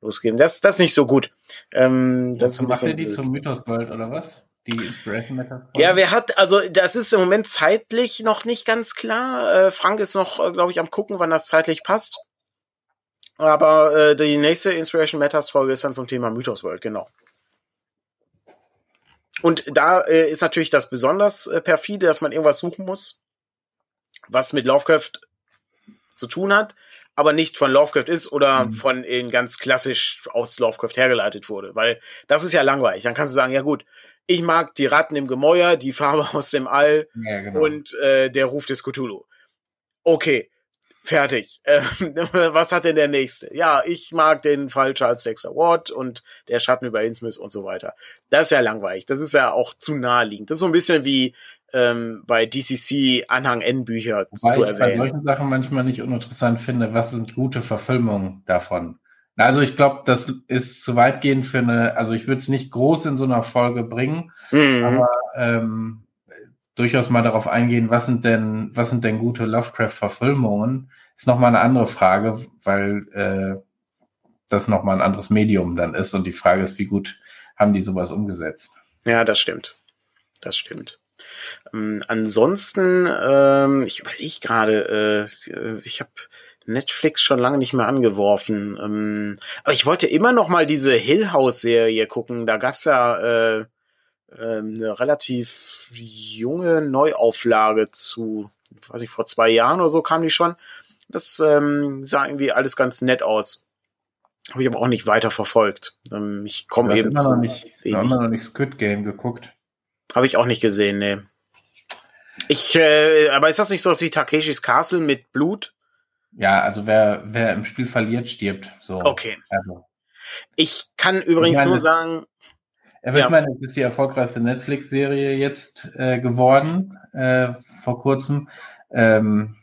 B: losgeben. Das, das ist nicht so gut. Ähm, das ist ein
A: macht ihr die zum Mythos Gold oder was? Die Inspiration
B: Matter? Ja, wer hat, also das ist im Moment zeitlich noch nicht ganz klar. Äh, Frank ist noch, äh, glaube ich, am gucken, wann das zeitlich passt. Aber äh, die nächste Inspiration Matters Folge ist dann zum Thema Mythos World, genau. Und da äh, ist natürlich das besonders äh, perfide, dass man irgendwas suchen muss, was mit Lovecraft zu tun hat aber nicht von Lovecraft ist oder mhm. von in ganz klassisch aus Lovecraft hergeleitet wurde. Weil das ist ja langweilig. Dann kannst du sagen, ja gut, ich mag die Ratten im Gemäuer, die Farbe aus dem All ja, genau. und äh, der Ruf des Cthulhu. Okay, fertig. Äh, was hat denn der nächste? Ja, ich mag den Fall Charles Dexter Ward und der Schatten über Innsmouth und so weiter. Das ist ja langweilig. Das ist ja auch zu naheliegend. Das ist so ein bisschen wie ähm, bei DCC Anhang N-Bücher zu erwähnen. Ich bei
A: solchen Sachen manchmal nicht uninteressant finde, was sind gute Verfilmungen davon? Also ich glaube, das ist zu weitgehend für eine, also ich würde es nicht groß in so einer Folge bringen, mhm. aber ähm, durchaus mal darauf eingehen, was sind denn, was sind denn gute Lovecraft-Verfilmungen, ist nochmal eine andere Frage, weil äh, das nochmal ein anderes Medium dann ist und die Frage ist, wie gut haben die sowas umgesetzt?
B: Ja, das stimmt. Das stimmt. Ähm, ansonsten, ähm, ich überlege gerade, äh, ich habe Netflix schon lange nicht mehr angeworfen. Ähm, aber ich wollte immer noch mal diese Hill House Serie gucken. Da gab's ja äh, äh, eine relativ junge Neuauflage zu, weiß ich, vor zwei Jahren oder so kam die schon. Das ähm, sah irgendwie alles ganz nett aus. Habe ich aber auch nicht weiter verfolgt. Ähm, ich komme eben
A: noch nicht, haben wir noch nicht Squid Game geguckt.
B: Habe ich auch nicht gesehen, nee. Ich, äh, aber ist das nicht so was wie Takeshis Castle mit Blut?
A: Ja, also wer, wer im Spiel verliert, stirbt. So.
B: Okay. Also. Ich kann übrigens ich meine, nur sagen.
A: Aber ja. ich meine, es ist die erfolgreichste Netflix-Serie jetzt äh, geworden, äh, vor kurzem. Ähm,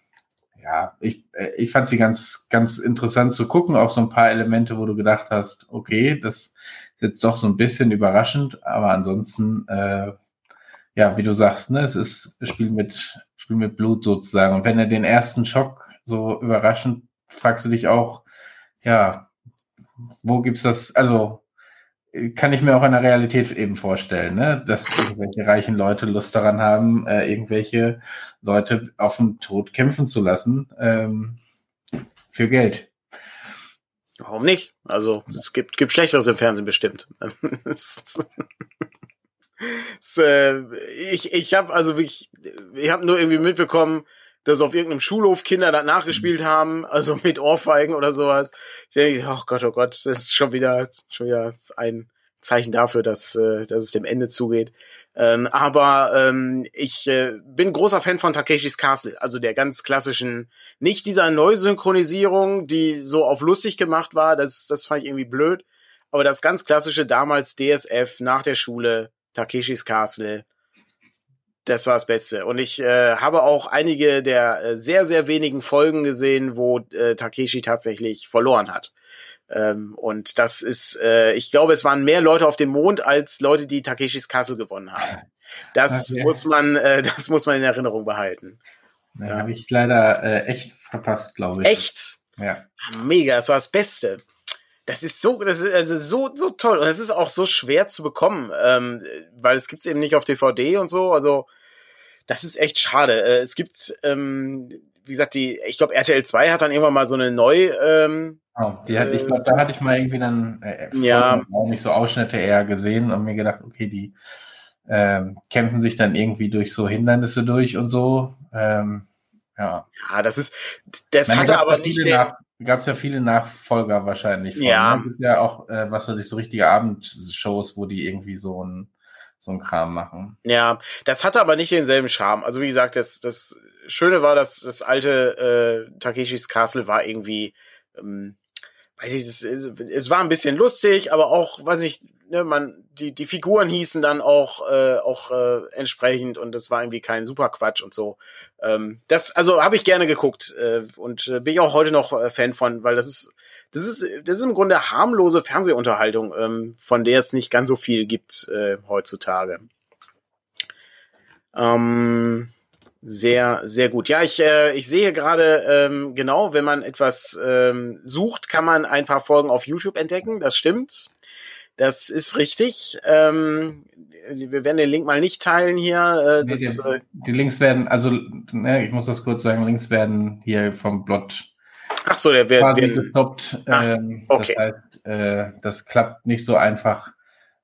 A: ja, ich, äh, ich fand sie ganz, ganz interessant zu gucken. Auch so ein paar Elemente, wo du gedacht hast, okay, das ist jetzt doch so ein bisschen überraschend, aber ansonsten äh, ja, wie du sagst, ne, es ist Spiel mit, Spiel mit Blut sozusagen. Und wenn er den ersten Schock so überraschend, fragst du dich auch, ja, wo gibt's das, also, kann ich mir auch in der Realität eben vorstellen, ne? dass irgendwelche reichen Leute Lust daran haben, äh, irgendwelche Leute auf den Tod kämpfen zu lassen ähm, für Geld.
B: Warum nicht? Also es gibt, gibt Schlechteres im Fernsehen bestimmt. äh, ich ich habe also wirklich, ich habe nur irgendwie mitbekommen, dass auf irgendeinem Schulhof Kinder das nachgespielt haben, also mit Ohrfeigen oder sowas. Ich denke, oh Gott, oh Gott, das ist schon wieder, schon wieder ein Zeichen dafür, dass, äh, dass es dem Ende zugeht. Ähm, aber ähm, ich äh, bin großer Fan von Takeshis Castle, also der ganz klassischen, nicht dieser Neusynchronisierung, die so auf lustig gemacht war, das, das fand ich irgendwie blöd, aber das ganz klassische damals DSF nach der Schule, Takeshis Castle. Das war das Beste. Und ich äh, habe auch einige der äh, sehr, sehr wenigen Folgen gesehen, wo äh, Takeshi tatsächlich verloren hat. Ähm, und das ist, äh, ich glaube, es waren mehr Leute auf dem Mond als Leute, die Takeshis Castle gewonnen haben. Das okay. muss man, äh, das muss man in Erinnerung behalten.
A: Ja, ja. habe ich leider äh, echt verpasst, glaube ich.
B: Echt? Ja. Mega, das war das Beste. Das ist so, das ist also so, so toll. Und es ist auch so schwer zu bekommen, ähm, weil es gibt's eben nicht auf DVD und so. Also, das ist echt schade. Äh, es gibt, ähm, wie gesagt, die, ich glaube, RTL 2 hat dann irgendwann mal so eine neu, ähm,
A: Oh, die hat, ich glaube, da hatte ich mal irgendwie dann äh,
B: ja.
A: auch nicht so Ausschnitte eher gesehen und mir gedacht, okay, die ähm, kämpfen sich dann irgendwie durch so Hindernisse durch und so. Ähm, ja.
B: Ja, das ist, das Meine, hatte aber nicht den,
A: nach, gab es ja viele Nachfolger wahrscheinlich
B: von. Ja.
A: Ne? Gibt ja auch, äh, was weiß ich, so richtige Abendshows, wo die irgendwie so ein so ein Kram machen.
B: Ja, das hatte aber nicht denselben Charme. Also wie gesagt, das, das Schöne war, dass das alte äh, Takeshis Castle war irgendwie, ähm, weiß ich, es, es war ein bisschen lustig, aber auch, weiß ich, ne, man, die, die Figuren hießen dann auch, äh, auch äh, entsprechend und das war irgendwie kein Superquatsch und so. Ähm, das, also habe ich gerne geguckt äh, und äh, bin ich auch heute noch äh, Fan von, weil das ist, das ist, das ist im Grunde harmlose Fernsehunterhaltung, ähm, von der es nicht ganz so viel gibt äh, heutzutage. Ähm, sehr, sehr gut. Ja, ich, äh, ich sehe gerade ähm, genau, wenn man etwas ähm, sucht, kann man ein paar Folgen auf YouTube entdecken. Das stimmt. Das ist richtig. Ähm, wir werden den Link mal nicht teilen hier. Äh, das,
A: nee, die, äh, die, Links werden, also ne, ich muss das kurz sagen, Links werden hier vom Blot
B: Ach so, der wird
A: quasi gestoppt. Ah, ähm, okay. Das heißt, äh, das klappt nicht so einfach,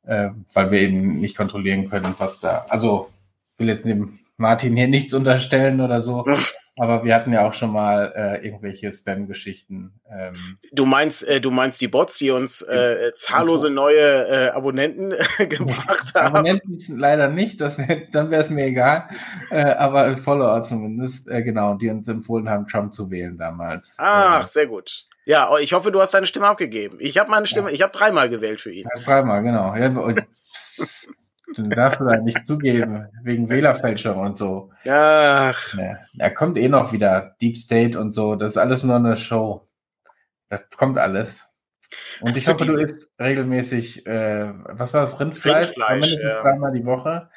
A: äh, weil wir eben nicht kontrollieren können, was da. Also will jetzt dem Martin hier nichts unterstellen oder so. Aber wir hatten ja auch schon mal äh, irgendwelche Spam-Geschichten. Ähm,
B: du meinst, äh, du meinst die Bots, die uns äh, zahllose neue äh, Abonnenten äh, gebracht haben?
A: Abonnenten leider nicht, das, dann wäre es mir egal. Äh, aber Follower zumindest, äh, genau, die uns empfohlen haben, Trump zu wählen damals.
B: Ach, äh, sehr gut. Ja, oh, ich hoffe, du hast deine Stimme abgegeben. Ich habe meine Stimme, ja. ich habe dreimal gewählt für ihn.
A: Dreimal, genau. Ja, Den darfst du halt nicht zugeben, wegen Wählerfälschung und so.
B: Ach.
A: Ja, er kommt eh noch wieder. Deep State und so. Das ist alles nur eine Show. Das kommt alles. Und Ach ich hoffe, du isst regelmäßig, äh, was war das, Rindfleisch?
B: Rindfleisch ja.
A: zweimal die Woche.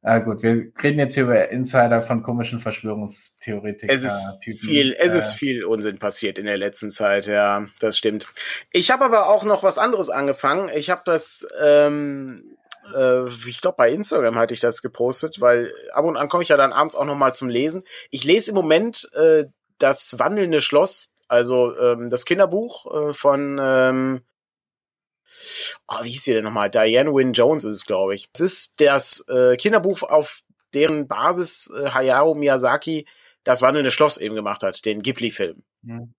A: Ah, gut, wir reden jetzt hier über Insider von komischen Verschwörungstheoretikern.
B: Es ist viel, es ist äh, viel Unsinn passiert in der letzten Zeit, ja, das stimmt. Ich habe aber auch noch was anderes angefangen. Ich habe das ähm, äh, ich glaube bei Instagram hatte ich das gepostet, weil ab und an komme ich ja dann abends auch noch mal zum Lesen. Ich lese im Moment äh, das wandelnde Schloss, also ähm, das Kinderbuch äh, von ähm, oh, wie hieß sie denn nochmal? Diane Wynne Jones ist es, glaube ich. Es ist das äh, Kinderbuch, auf deren Basis äh, Hayao Miyazaki das wandelnde Schloss eben gemacht hat, den Ghibli-Film. Mhm.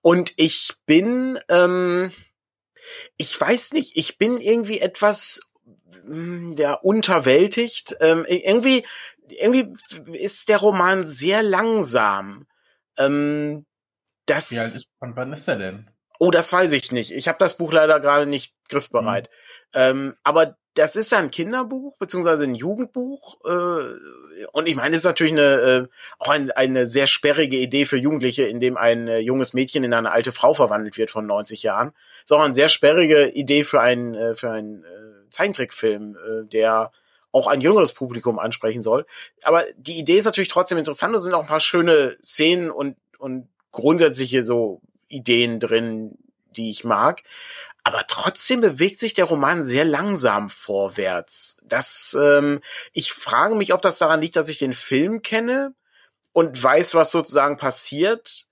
B: Und ich bin, ähm, ich weiß nicht, ich bin irgendwie etwas ja, unterwältigt. Ähm, irgendwie, irgendwie ist der Roman sehr langsam. Ähm, das.
A: Ja, von wann ist er denn?
B: Oh, das weiß ich nicht. Ich habe das Buch leider gerade nicht griffbereit. Mhm. Ähm, aber das ist ja ein Kinderbuch beziehungsweise ein Jugendbuch äh, und ich meine, es ist natürlich eine äh, auch ein, eine sehr sperrige Idee für Jugendliche, in dem ein äh, junges Mädchen in eine alte Frau verwandelt wird von 90 Jahren. Ist auch eine sehr sperrige Idee für ein äh, für ein äh, Zeichentrickfilm, äh, der auch ein jüngeres Publikum ansprechen soll. Aber die Idee ist natürlich trotzdem interessant. Da sind auch ein paar schöne Szenen und und grundsätzliche so Ideen drin, die ich mag aber trotzdem bewegt sich der Roman sehr langsam vorwärts. Das, ähm, ich frage mich, ob das daran liegt, dass ich den Film kenne und weiß, was sozusagen passiert.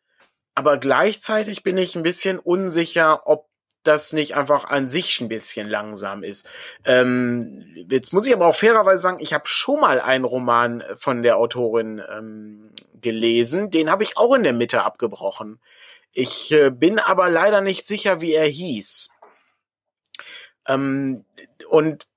B: Aber gleichzeitig bin ich ein bisschen unsicher, ob das nicht einfach an sich ein bisschen langsam ist. Ähm, jetzt muss ich aber auch fairerweise sagen, ich habe schon mal einen Roman von der Autorin ähm, gelesen, den habe ich auch in der Mitte abgebrochen. Ich äh, bin aber leider nicht sicher, wie er hieß. Ähm, und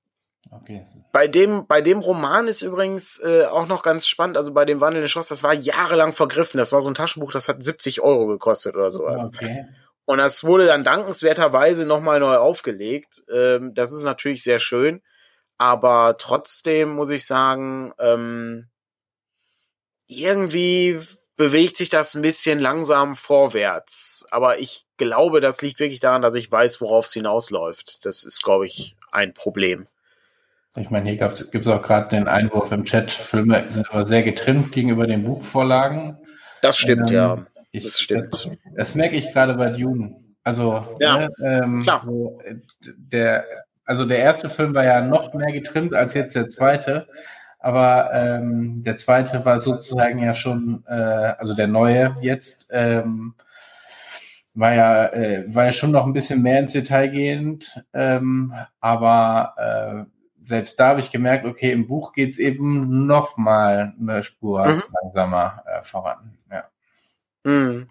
B: okay. bei dem, bei dem Roman ist übrigens äh, auch noch ganz spannend, also bei dem Wandelnde Schloss, das war jahrelang vergriffen. Das war so ein Taschenbuch, das hat 70 Euro gekostet oder sowas. Okay. Und das wurde dann dankenswerterweise nochmal neu aufgelegt. Ähm, das ist natürlich sehr schön. Aber trotzdem muss ich sagen, ähm, irgendwie bewegt sich das ein bisschen langsam vorwärts. Aber ich glaube, das liegt wirklich daran, dass ich weiß, worauf es hinausläuft. Das ist, glaube ich, ein Problem.
A: Ich meine, hier gibt es auch gerade den Einwurf im Chat, Filme sind aber sehr getrimmt gegenüber den Buchvorlagen.
B: Das stimmt, ähm, ja. Ich, das stimmt.
A: Das, das, merke ich gerade bei Dune. Also,
B: ja, ne, ähm, klar.
A: So, der, also der erste Film war ja noch mehr getrimmt als jetzt der zweite. Aber ähm, der zweite war sozusagen ja schon, äh, also der neue jetzt, ähm, war ja, äh, war ja schon noch ein bisschen mehr ins Detail gehend. Ähm, aber äh, selbst da habe ich gemerkt, okay, im Buch geht es eben noch mal eine Spur mhm. langsamer äh, voran. Ja.
B: Mhm.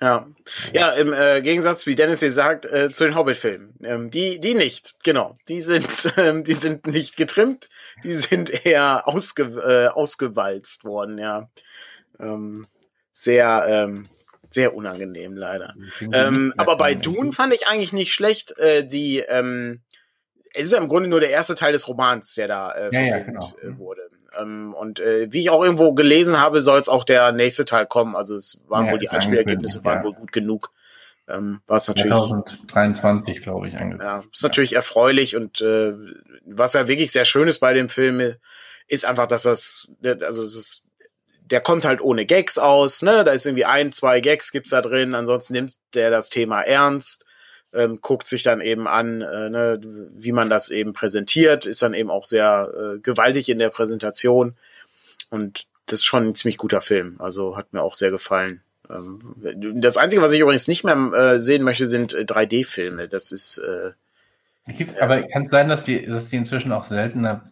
B: Ja, ja im äh, Gegensatz, wie Dennis hier sagt, äh, zu den Hobbit-Filmen. Ähm, die, die nicht, genau. Die sind, ähm, die sind nicht getrimmt, die sind eher ausge, äh, ausgewalzt worden, ja. Ähm, sehr, ähm, sehr unangenehm leider. Ähm, aber bei Dune fand ich eigentlich nicht schlecht, äh, die, ähm, es ist ja im Grunde nur der erste Teil des Romans, der da äh,
A: ja, ja, genau.
B: Äh, wurde. Ähm, und äh, wie ich auch irgendwo gelesen habe, soll es auch der nächste Teil kommen. Also es waren ja, wohl die Einspielergebnisse waren wohl gut genug. Ähm, was natürlich
A: 2023, glaube ich,
B: angekommen. Ja, ist natürlich erfreulich und äh, was ja wirklich sehr schön ist bei dem Film, ist einfach, dass das, also es ist, der kommt halt ohne Gags aus, ne? Da ist irgendwie ein, zwei Gags gibt's da drin, ansonsten nimmt der das Thema ernst ähm, guckt sich dann eben an, äh, ne, wie man das eben präsentiert, ist dann eben auch sehr äh, gewaltig in der Präsentation und das ist schon ein ziemlich guter Film. Also hat mir auch sehr gefallen. Ähm, das Einzige, was ich übrigens nicht mehr äh, sehen möchte, sind 3D-Filme. Äh, das ist äh,
A: aber kann es sein, dass die, dass die inzwischen auch seltener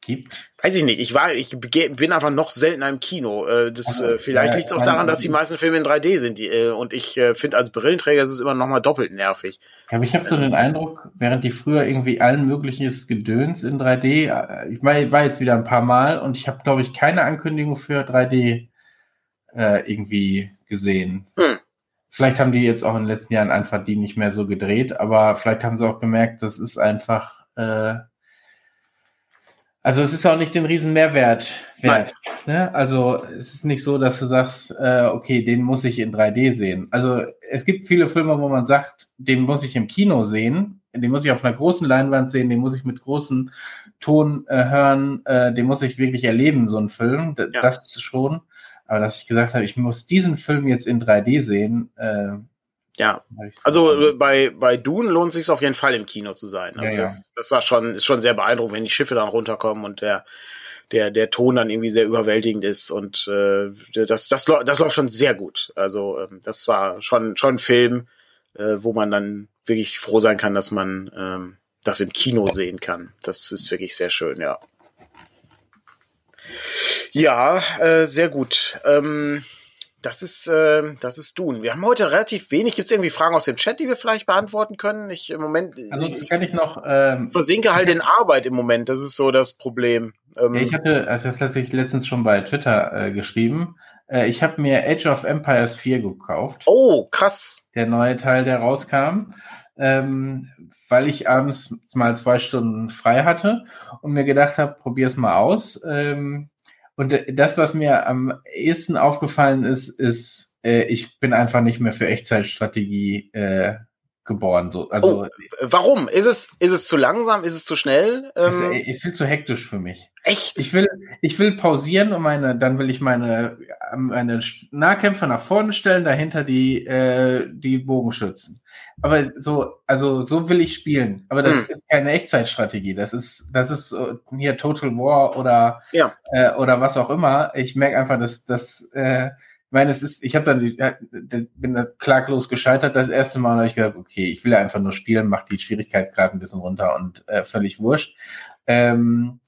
A: gibt?
B: Weiß ich nicht. Ich war, ich bin einfach noch seltener im Kino. Äh, das, also, vielleicht ja, liegt es auch daran, dass die meisten Filme in 3D sind. Die, äh, und ich finde, als Brillenträger ist es immer noch mal doppelt nervig.
A: Ja, aber ich habe so den Eindruck, während die früher irgendwie allen mögliches Gedöns in 3D, ich war, war jetzt wieder ein paar Mal und ich habe, glaube ich, keine Ankündigung für 3D äh, irgendwie gesehen. Hm. Vielleicht haben die jetzt auch in den letzten Jahren einfach die nicht mehr so gedreht, aber vielleicht haben sie auch gemerkt, das ist einfach äh, also es ist auch nicht den riesen Mehrwert wert. Ne? Also es ist nicht so, dass du sagst, äh, okay, den muss ich in 3D sehen. Also es gibt viele Filme, wo man sagt, den muss ich im Kino sehen, den muss ich auf einer großen Leinwand sehen, den muss ich mit großem Ton äh, hören, äh, den muss ich wirklich erleben, so ein Film. D ja. Das schon. Aber dass ich gesagt habe, ich muss diesen Film jetzt in 3D sehen, äh,
B: ja, also äh, bei, bei Dune lohnt sich auf jeden Fall im Kino zu sein. Also ja, das, das war schon, ist schon sehr beeindruckend, wenn die Schiffe dann runterkommen und der, der, der Ton dann irgendwie sehr überwältigend ist und äh, das, das, das läuft schon sehr gut. Also ähm, das war schon, schon ein Film, äh, wo man dann wirklich froh sein kann, dass man ähm, das im Kino sehen kann. Das ist wirklich sehr schön, ja. Ja, äh, sehr gut. Ähm, das ist, äh, das ist Dune. Wir haben heute relativ wenig. Gibt es irgendwie Fragen aus dem Chat, die wir vielleicht beantworten können? Ich im Moment.
A: Also ich, kann ich noch. Ähm,
B: versinke halt in Arbeit im Moment. Das ist so das Problem.
A: Ähm, ja, ich hatte also das letztlich letztens schon bei Twitter äh, geschrieben. Äh, ich habe mir Age of Empires 4 gekauft.
B: Oh, krass.
A: Der neue Teil, der rauskam. Ähm, weil ich abends mal zwei Stunden frei hatte und mir gedacht habe, probier's mal aus. Ähm, und äh, das, was mir am ehesten aufgefallen ist, ist, äh, ich bin einfach nicht mehr für Echtzeitstrategie äh, geboren. So, also,
B: oh, warum? Ist es, ist es zu langsam? Ist es zu schnell?
A: Ähm, ist, ist viel zu hektisch für mich.
B: Echt?
A: Ich will, ich will pausieren und meine, dann will ich meine, meine Nahkämpfer nach vorne stellen, dahinter die, äh, die Bogenschützen. Aber so, also so will ich spielen. Aber das hm. ist keine Echtzeitstrategie. Das ist, das ist hier Total War oder
B: ja.
A: äh, oder was auch immer. Ich merke einfach, dass das, äh, ich meine, es ist, ich habe dann, ja, bin da klaglos gescheitert das erste Mal und habe ich gedacht, okay, ich will einfach nur spielen, mach die Schwierigkeitsgrad ein bisschen runter und äh, völlig wurscht. Ähm,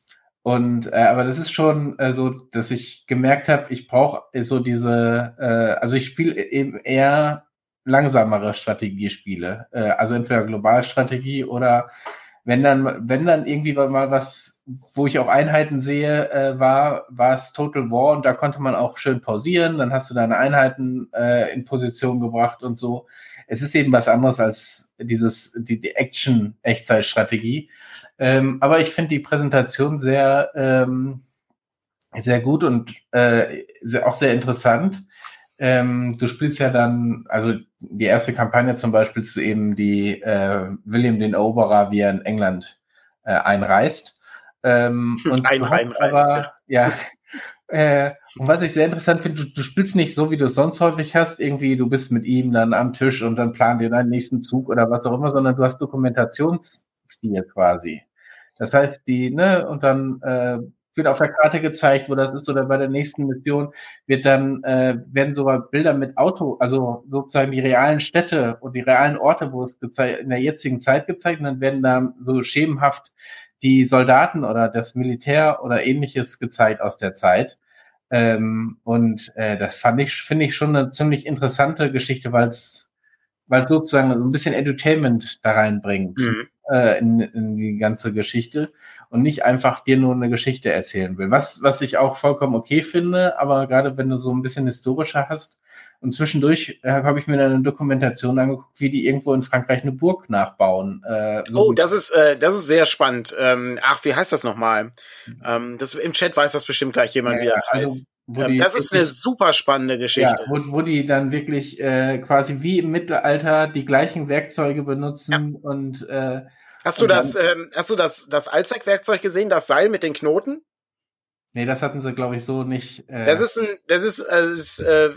A: und äh, aber das ist schon äh, so, dass ich gemerkt habe, ich brauche so diese, äh, also ich spiele eben eher langsamere Strategiespiele. Äh, also entweder Globalstrategie oder wenn dann, wenn dann irgendwie mal was, wo ich auch Einheiten sehe, äh, war, war es Total War und da konnte man auch schön pausieren, dann hast du deine Einheiten äh, in Position gebracht und so. Es ist eben was anderes als dieses, die, die Action-Echtzeitstrategie. Ähm, aber ich finde die Präsentation sehr, ähm, sehr gut und äh, sehr, auch sehr interessant. Ähm, du spielst ja dann, also die erste Kampagne zum Beispiel zu eben die äh, William den Eroberer, wie er in England äh, einreist. Ähm, und
B: Ein einreist.
A: ja. Äh, und was ich sehr interessant finde, du, du spielst nicht so, wie du es sonst häufig hast, irgendwie du bist mit ihm dann am Tisch und dann plant ihr deinen nächsten Zug oder was auch immer, sondern du hast Dokumentationsstil quasi. Das heißt, die, ne, und dann äh, wird auf der Karte gezeigt, wo das ist, oder bei der nächsten Mission wird dann, äh, werden sogar Bilder mit Auto, also sozusagen die realen Städte und die realen Orte, wo es in der jetzigen Zeit gezeigt, und dann werden da so schemenhaft die Soldaten oder das Militär oder ähnliches gezeigt aus der Zeit. Ähm, und äh, das fand ich, finde ich schon eine ziemlich interessante Geschichte, weil es weil sozusagen ein bisschen Edutainment da reinbringt mhm. Äh, in, in die ganze Geschichte und nicht einfach dir nur eine Geschichte erzählen will. Was, was ich auch vollkommen okay finde, aber gerade wenn du so ein bisschen historischer hast, und zwischendurch äh, habe ich mir dann eine Dokumentation angeguckt, wie die irgendwo in Frankreich eine Burg nachbauen.
B: Äh, so oh, das ist, äh, das ist sehr spannend. Ähm, ach, wie heißt das nochmal? Ähm, das, Im Chat weiß das bestimmt gleich jemand, ja, wie das also, heißt. Ähm, das ist eine super spannende Geschichte.
A: Ja, wo, wo die dann wirklich äh, quasi wie im Mittelalter die gleichen Werkzeuge benutzen ja. und äh,
B: Hast du das, ähm, hast du das, das Allzweckwerkzeug gesehen, das Seil mit den Knoten?
A: Nee, das hatten sie, glaube ich, so nicht.
B: Äh das ist ein, das ist, äh, das, äh,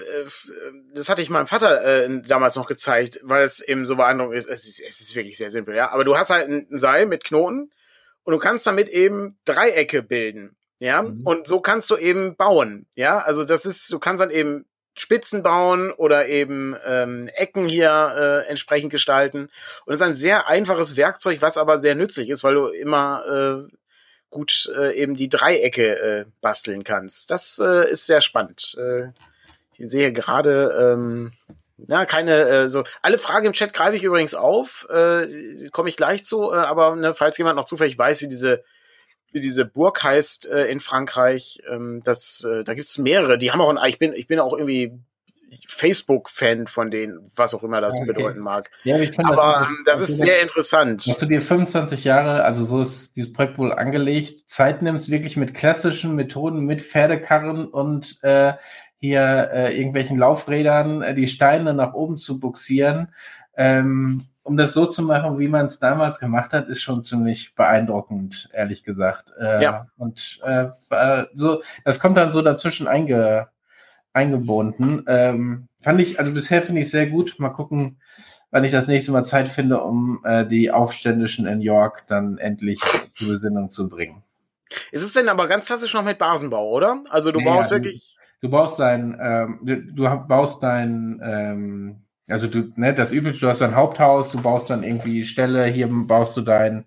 B: das hatte ich meinem Vater äh, damals noch gezeigt, weil es eben so beeindruckend ist. Es ist, es ist wirklich sehr simpel, ja. Aber du hast halt ein Seil mit Knoten und du kannst damit eben Dreiecke bilden, ja. Mhm. Und so kannst du eben bauen, ja. Also das ist, du kannst dann eben Spitzen bauen oder eben ähm, Ecken hier äh, entsprechend gestalten. Und es ist ein sehr einfaches Werkzeug, was aber sehr nützlich ist, weil du immer äh, gut äh, eben die Dreiecke äh, basteln kannst. Das äh, ist sehr spannend. Äh, ich sehe gerade, ähm, ja, keine, äh, so, alle Fragen im Chat greife ich übrigens auf, äh, komme ich gleich zu, äh, aber ne, falls jemand noch zufällig weiß, wie diese wie diese Burg heißt äh, in Frankreich. Ähm, das, äh, da gibt's mehrere. Die haben auch ein, ich bin, ich bin auch irgendwie Facebook-Fan von denen, was auch immer das okay. bedeuten mag. Ja, aber ich aber das, ähm, das ist sehr interessant.
A: Dass du dir 25 Jahre, also so ist dieses Projekt wohl angelegt, Zeit nimmst, wirklich mit klassischen Methoden, mit Pferdekarren und äh, hier äh, irgendwelchen Laufrädern äh, die Steine nach oben zu buxieren. Ähm, um das so zu machen, wie man es damals gemacht hat, ist schon ziemlich beeindruckend, ehrlich gesagt. Äh, ja. Und äh, äh, so, das kommt dann so dazwischen einge, eingebunden. Ähm, fand ich, also bisher finde ich sehr gut. Mal gucken, wann ich das nächste Mal Zeit finde, um äh, die Aufständischen in York dann endlich zur Besinnung zu bringen.
B: Ist es denn aber ganz klassisch noch mit Basenbau, oder? Also du nee, baust ja, wirklich.
A: Du, du baust dein, ähm, du, du baust dein ähm, also du, ne, das übliche, du hast ein Haupthaus, du baust dann irgendwie Ställe, hier baust du dein,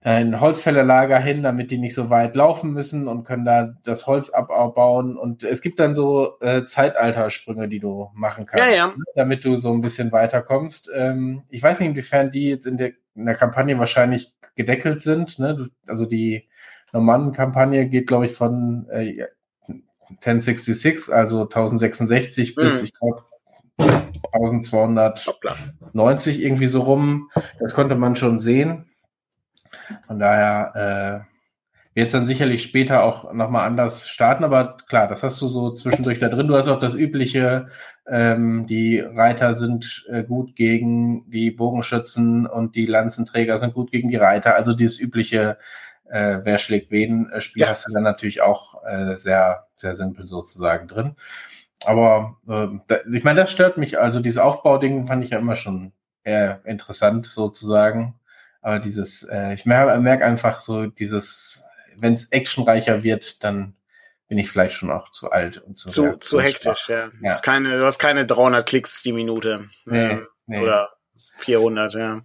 A: dein Holzfällerlager hin, damit die nicht so weit laufen müssen und können da das Holz abbauen. Und es gibt dann so äh, Zeitaltersprünge, die du machen kannst, ja, ja. Ne, damit du so ein bisschen weiterkommst. Ähm, ich weiß nicht, inwiefern die jetzt in der, in der Kampagne wahrscheinlich gedeckelt sind. Ne? Du, also die Normannen-Kampagne geht, glaube ich, von äh, 1066, also 1066 mhm. bis, ich glaube, 1290 irgendwie so rum. Das konnte man schon sehen. Von daher äh, wird es dann sicherlich später auch nochmal anders starten, aber klar, das hast du so zwischendurch da drin. Du hast auch das übliche, ähm, die Reiter sind äh, gut gegen die Bogenschützen und die Lanzenträger sind gut gegen die Reiter. Also dieses übliche äh, Wer schlägt wen äh, Spiel ja. hast du dann natürlich auch äh, sehr, sehr simpel sozusagen drin. Aber äh, da, ich meine, das stört mich. Also dieses Aufbauding fand ich ja immer schon eher interessant sozusagen. Aber dieses, äh, ich merke merk einfach so dieses, wenn es actionreicher wird, dann bin ich vielleicht schon auch zu alt und zu
B: zu, zu hektisch. Ja. ja. Ist keine, du hast keine 300 Klicks die Minute nee, äh, nee. oder 400. Ja.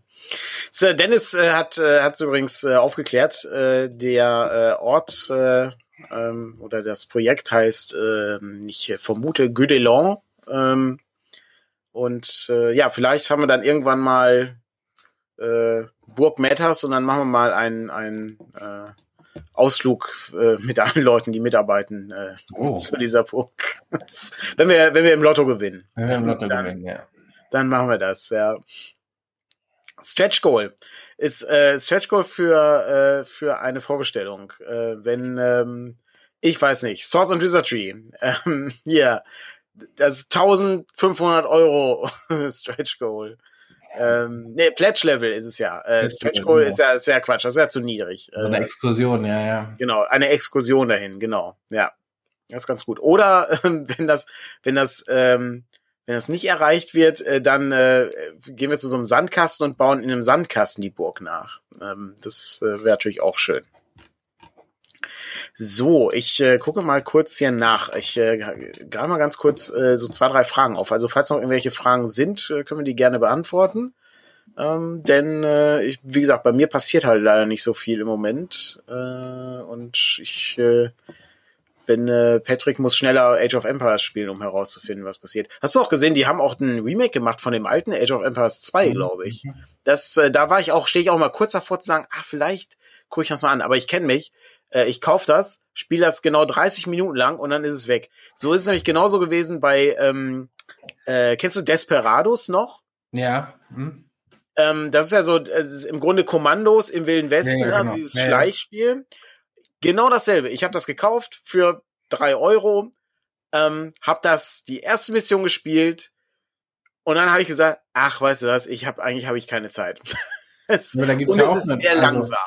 B: So, Dennis äh, hat äh, hat übrigens äh, aufgeklärt, äh, der äh, Ort äh, ähm, oder das Projekt heißt, ähm, ich vermute, Gudelon. Ähm, und äh, ja, vielleicht haben wir dann irgendwann mal äh, Burg Matters und dann machen wir mal einen, einen äh, Ausflug äh, mit allen Leuten, die mitarbeiten äh, oh. zu dieser Burg. wenn wir wenn wir im Lotto gewinnen. Wenn wir im Lotto dann, gewinnen, ja. Dann machen wir das, ja. Stretch Goal ist äh, Stretch Goal für äh, für eine Vorbestellung. Äh, wenn ähm, ich weiß nicht, Source and Wizardry, ähm, hier, das ist 1500 Euro Stretch Goal. Ähm, nee, Pledge Level ist es ja. Äh, Stretch Goal genau. ist ja, ist ja Quatsch, das ist ja zu niedrig.
A: So eine äh, Exkursion, ja, ja.
B: Genau, eine Exkursion dahin, genau, ja. Das ist ganz gut. Oder äh, wenn das, wenn das, ähm, wenn das nicht erreicht wird, äh, dann äh, gehen wir zu so einem Sandkasten und bauen in einem Sandkasten die Burg nach. Ähm, das äh, wäre natürlich auch schön. So, ich äh, gucke mal kurz hier nach. Ich äh, gerade mal ganz kurz äh, so zwei, drei Fragen auf. Also falls noch irgendwelche Fragen sind, äh, können wir die gerne beantworten. Ähm, denn, äh, ich, wie gesagt, bei mir passiert halt leider nicht so viel im Moment. Äh, und ich äh, bin, äh, Patrick muss schneller Age of Empires spielen, um herauszufinden, was passiert. Hast du auch gesehen, die haben auch ein Remake gemacht von dem alten Age of Empires 2, mhm. glaube ich. Das, äh, da war ich auch, stehe ich auch mal kurz davor zu sagen, ah, vielleicht gucke ich das mal an. Aber ich kenne mich äh, ich kauf das, spiele das genau 30 Minuten lang und dann ist es weg. So ist es nämlich genauso gewesen bei, ähm, äh, kennst du Desperados noch?
A: Ja. Hm.
B: Ähm, das ist ja so ist im Grunde Kommandos im Wilden Westen, ja, ja, also genau. dieses ja, Schleichspiel. Genau dasselbe. Ich habe das gekauft für drei Euro, ähm, habe das die erste Mission gespielt und dann habe ich gesagt, ach, weißt du was, ich habe eigentlich habe ich keine Zeit. es,
A: und es ist sehr also, langsam.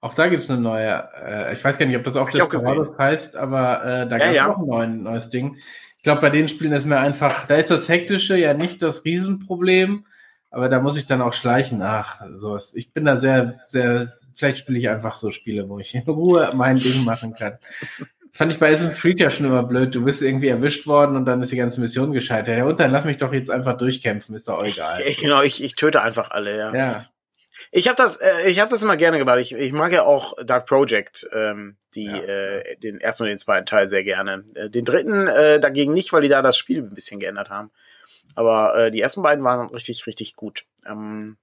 A: Auch da gibt's eine neue, äh, ich weiß gar nicht, ob das auch das Desperados heißt, aber äh, da ja, gab's ja. auch ein neuen, neues Ding. Ich glaube, bei den Spielen ist mir einfach, da ist das Hektische ja nicht das Riesenproblem, aber da muss ich dann auch schleichen. Ach, sowas. Ich bin da sehr, sehr, vielleicht spiele ich einfach so Spiele, wo ich in Ruhe mein Ding machen kann. Fand ich bei Assassin's Creed ja schon immer blöd. Du bist irgendwie erwischt worden und dann ist die ganze Mission gescheitert. Ja, und dann lass mich doch jetzt einfach durchkämpfen, ist doch egal.
B: Ich, genau, ich, ich töte einfach alle, ja.
A: Ja.
B: Ich habe das, äh, ich habe das immer gerne gemacht. Ich, ich mag ja auch Dark Project, ähm, die ja. äh, den ersten und den zweiten Teil sehr gerne. Äh, den dritten äh, dagegen nicht, weil die da das Spiel ein bisschen geändert haben. Aber äh, die ersten beiden waren richtig, richtig gut. Ähm,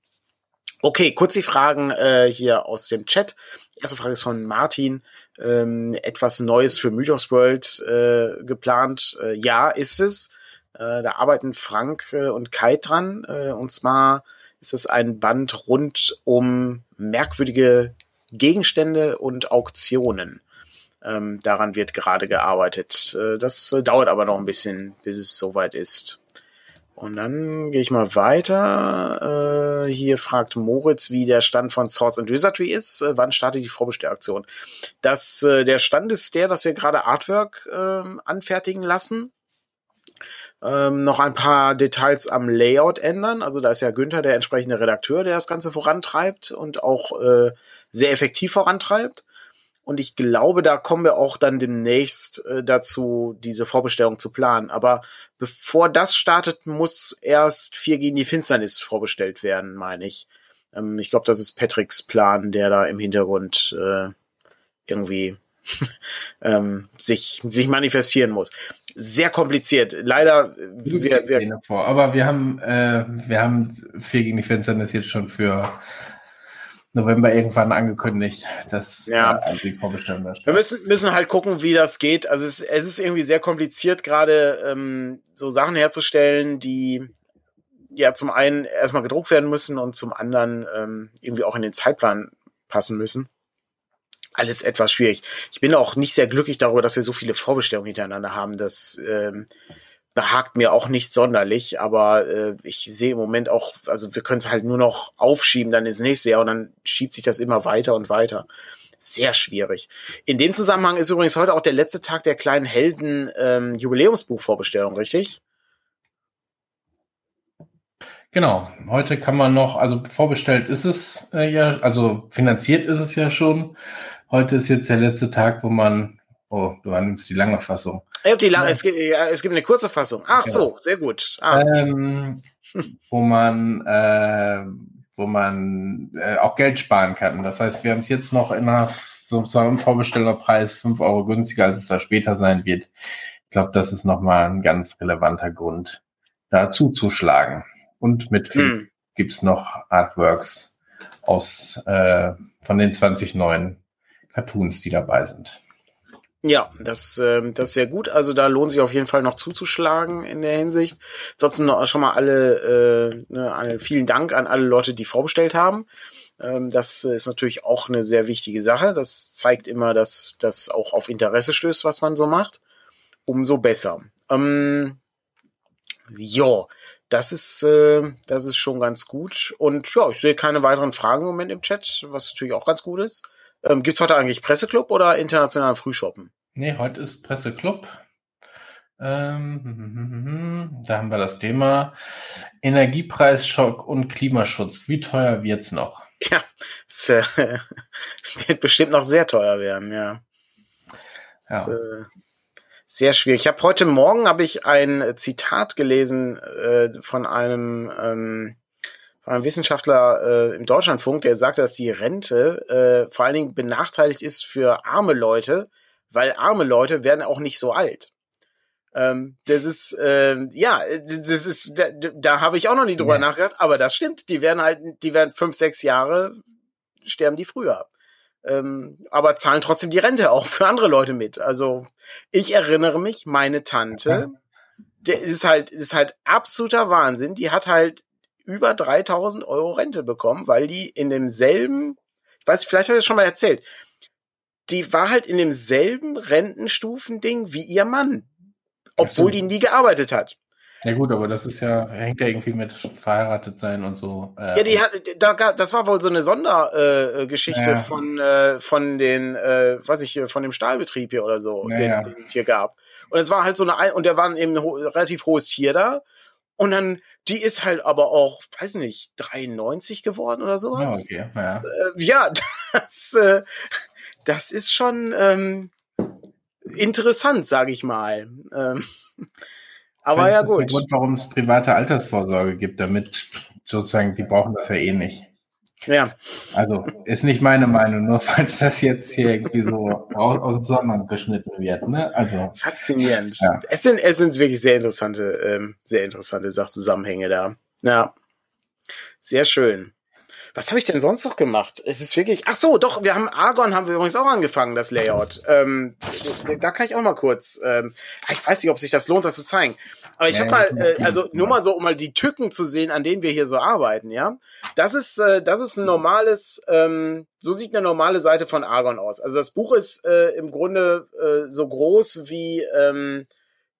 B: okay, kurz die Fragen äh, hier aus dem Chat. erste Frage ist von Martin. Ähm, etwas Neues für Mythos World äh, geplant? Äh, ja, ist es. Äh, da arbeiten Frank äh, und Kai dran. Äh, und zwar ist es ein Band rund um merkwürdige Gegenstände und Auktionen. Ähm, daran wird gerade gearbeitet. Äh, das äh, dauert aber noch ein bisschen, bis es soweit ist. Und dann gehe ich mal weiter. Äh, hier fragt Moritz, wie der Stand von Source and Wizardry ist. Äh, wann startet die Vorbestellaktion? Das, äh, der Stand ist der, dass wir gerade Artwork ähm, anfertigen lassen ähm, noch ein paar Details am Layout ändern. Also da ist ja Günther der entsprechende Redakteur, der das Ganze vorantreibt und auch äh, sehr effektiv vorantreibt. Und ich glaube, da kommen wir auch dann demnächst äh, dazu, diese Vorbestellung zu planen. Aber bevor das startet, muss erst 4 gegen die Finsternis vorbestellt werden, meine ich. Ähm, ich glaube, das ist Patricks Plan, der da im Hintergrund äh, irgendwie ähm, sich, sich manifestieren muss sehr kompliziert. Leider,
A: wir, wir vor. Aber wir haben, äh, wir haben vier gegen die Finsternis jetzt schon für November irgendwann angekündigt, dass
B: ja. äh, die Vorbestellung da Wir müssen, müssen halt gucken, wie das geht. Also es, es ist irgendwie sehr kompliziert, gerade ähm, so Sachen herzustellen, die ja zum einen erstmal gedruckt werden müssen und zum anderen ähm, irgendwie auch in den Zeitplan passen müssen alles etwas schwierig. Ich bin auch nicht sehr glücklich darüber, dass wir so viele Vorbestellungen hintereinander haben. Das ähm, behagt mir auch nicht sonderlich, aber äh, ich sehe im Moment auch, also wir können es halt nur noch aufschieben dann ins nächste Jahr und dann schiebt sich das immer weiter und weiter. Sehr schwierig. In dem Zusammenhang ist übrigens heute auch der letzte Tag der kleinen Helden ähm, Jubiläumsbuchvorbestellung, richtig?
A: Genau, heute kann man noch, also vorbestellt ist es äh, ja, also finanziert ist es ja schon. Heute ist jetzt der letzte Tag, wo man. Oh, du nimmst die lange Fassung.
B: Ich hab die lange, es, gibt, ja, es gibt eine kurze Fassung. Ach ja. so, sehr gut. Ah.
A: Ähm, wo man, äh, wo man äh, auch Geld sparen kann. Das heißt, wir haben es jetzt noch in einer sozusagen Vorbestellerpreis 5 Euro günstiger, als es da später sein wird. Ich glaube, das ist nochmal ein ganz relevanter Grund, da zuzuschlagen. Und mit hm. gibt's noch Artworks aus äh, von den 20 neuen Cartoons, die dabei sind.
B: Ja, das, äh, das ist sehr gut. Also da lohnt sich auf jeden Fall noch zuzuschlagen in der Hinsicht. Ansonsten noch schon mal alle, äh, ne, vielen Dank an alle Leute, die vorbestellt haben. Ähm, das ist natürlich auch eine sehr wichtige Sache. Das zeigt immer, dass das auch auf Interesse stößt, was man so macht. Umso besser. Ähm, ja, das ist, äh, das ist schon ganz gut. Und ja, ich sehe keine weiteren Fragen im Moment im Chat, was natürlich auch ganz gut ist. Ähm, Gibt es heute eigentlich Presseclub oder internationalen Frühshoppen?
A: Nee, heute ist Presseclub. Ähm, da haben wir das Thema Energiepreisschock und Klimaschutz. Wie teuer wird's noch?
B: Ja, es äh, wird bestimmt noch sehr teuer werden, ja. ja. äh, sehr schwierig. Ich habe heute Morgen habe ich ein Zitat gelesen äh, von einem ähm, von einem Wissenschaftler äh, im Deutschlandfunk, der sagte, dass die Rente äh, vor allen Dingen benachteiligt ist für arme Leute, weil arme Leute werden auch nicht so alt. Ähm, das ist, äh, ja, das ist, da, da habe ich auch noch nie drüber ja. nachgedacht, aber das stimmt. Die werden halt, die werden fünf, sechs Jahre, sterben die früher. Ähm, aber zahlen trotzdem die Rente auch für andere Leute mit. Also ich erinnere mich, meine Tante, der ist halt, ist halt absoluter Wahnsinn. Die hat halt über 3000 Euro Rente bekommen, weil die in demselben, ich weiß, vielleicht habe ich das schon mal erzählt, die war halt in demselben Rentenstufending wie ihr Mann, obwohl die nie gearbeitet hat.
A: Ja gut, aber das ist ja, hängt ja irgendwie mit verheiratet sein und so.
B: Äh, ja, die hat, da, das war wohl so eine Sondergeschichte äh, ja. von, äh, von den, äh, weiß ich, von dem Stahlbetrieb hier oder so, ja, den, ja. den es hier gab. Und es war halt so eine, und der war eben ein ho relativ hohes Tier da. Und dann, die ist halt aber auch, weiß nicht, 93 geworden oder sowas. Ja, okay, ja. Äh, ja, das, äh, das ist schon ähm, interessant, sage ich mal. Ähm, aber ja gut.
A: Der Grund, warum es private Altersvorsorge gibt, damit sozusagen, sie brauchen das ja eh nicht. Ja. Also ist nicht meine Meinung, nur falls das jetzt hier irgendwie so aus, aus Sondern geschnitten wird. Ne? Also
B: faszinierend. Ja. Es sind es sind wirklich sehr interessante, ähm, sehr interessante Sachzusammenhänge da. Ja, sehr schön. Was habe ich denn sonst noch gemacht? Es ist wirklich. Ach so, doch. Wir haben Argon haben wir übrigens auch angefangen, das Layout. Ähm, da kann ich auch mal kurz. Ähm, ich weiß nicht, ob sich das lohnt, das zu zeigen. Aber ich habe mal, äh, also nur mal so, um mal die Tücken zu sehen, an denen wir hier so arbeiten, ja. Das ist, äh, das ist ein normales, ähm, so sieht eine normale Seite von Argon aus. Also das Buch ist äh, im Grunde äh, so groß wie ähm,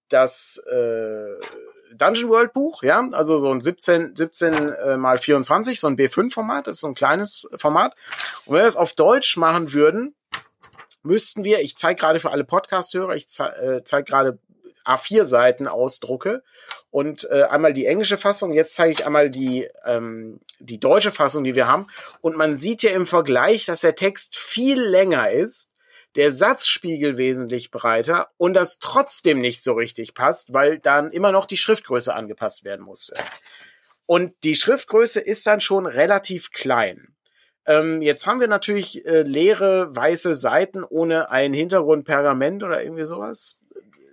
B: das äh, Dungeon World Buch, ja, also so ein 17, 17 äh, mal 24, so ein B5-Format, das ist so ein kleines Format. Und wenn wir es auf Deutsch machen würden, müssten wir, ich zeige gerade für alle Podcast-Hörer, ich ze äh, zeige gerade A4-Seiten ausdrucke und äh, einmal die englische Fassung. Jetzt zeige ich einmal die, ähm, die deutsche Fassung, die wir haben. Und man sieht ja im Vergleich, dass der Text viel länger ist, der Satzspiegel wesentlich breiter und das trotzdem nicht so richtig passt, weil dann immer noch die Schriftgröße angepasst werden musste. Und die Schriftgröße ist dann schon relativ klein. Ähm, jetzt haben wir natürlich äh, leere weiße Seiten ohne ein Hintergrund Pergament oder irgendwie sowas.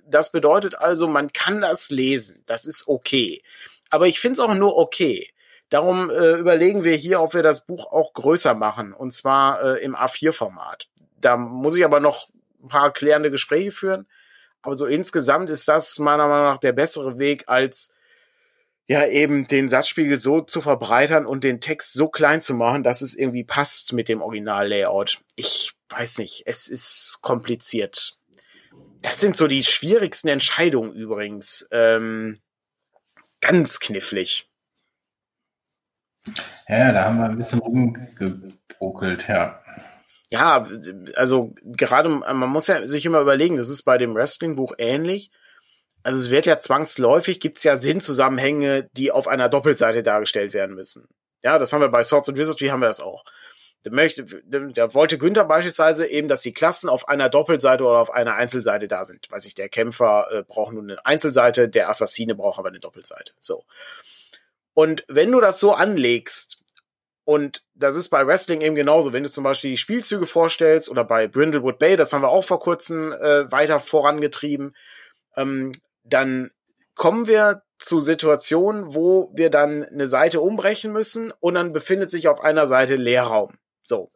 B: Das bedeutet also, man kann das lesen. Das ist okay. Aber ich finde es auch nur okay. Darum äh, überlegen wir hier, ob wir das Buch auch größer machen. Und zwar äh, im A4-Format. Da muss ich aber noch ein paar klärende Gespräche führen. Aber so insgesamt ist das meiner Meinung nach der bessere Weg, als ja eben den Satzspiegel so zu verbreitern und den Text so klein zu machen, dass es irgendwie passt mit dem Original-Layout. Ich weiß nicht, es ist kompliziert. Das sind so die schwierigsten Entscheidungen übrigens. Ähm, ganz knifflig.
A: Ja, da haben wir ein bisschen rumgebruckelt, ja.
B: Ja, also gerade, man muss ja sich immer überlegen, das ist bei dem Wrestling-Buch ähnlich. Also es wird ja zwangsläufig, gibt's ja Sinnzusammenhänge, die auf einer Doppelseite dargestellt werden müssen. Ja, das haben wir bei Swords and Wizardry, haben wir das auch. Da, möchte, da wollte Günther beispielsweise eben, dass die Klassen auf einer Doppelseite oder auf einer Einzelseite da sind. Weiß ich, der Kämpfer äh, braucht nur eine Einzelseite, der Assassine braucht aber eine Doppelseite. So. Und wenn du das so anlegst, und das ist bei Wrestling eben genauso, wenn du zum Beispiel die Spielzüge vorstellst oder bei Brindlewood Bay, das haben wir auch vor kurzem äh, weiter vorangetrieben, ähm, dann kommen wir zu Situationen, wo wir dann eine Seite umbrechen müssen und dann befindet sich auf einer Seite Leerraum. So.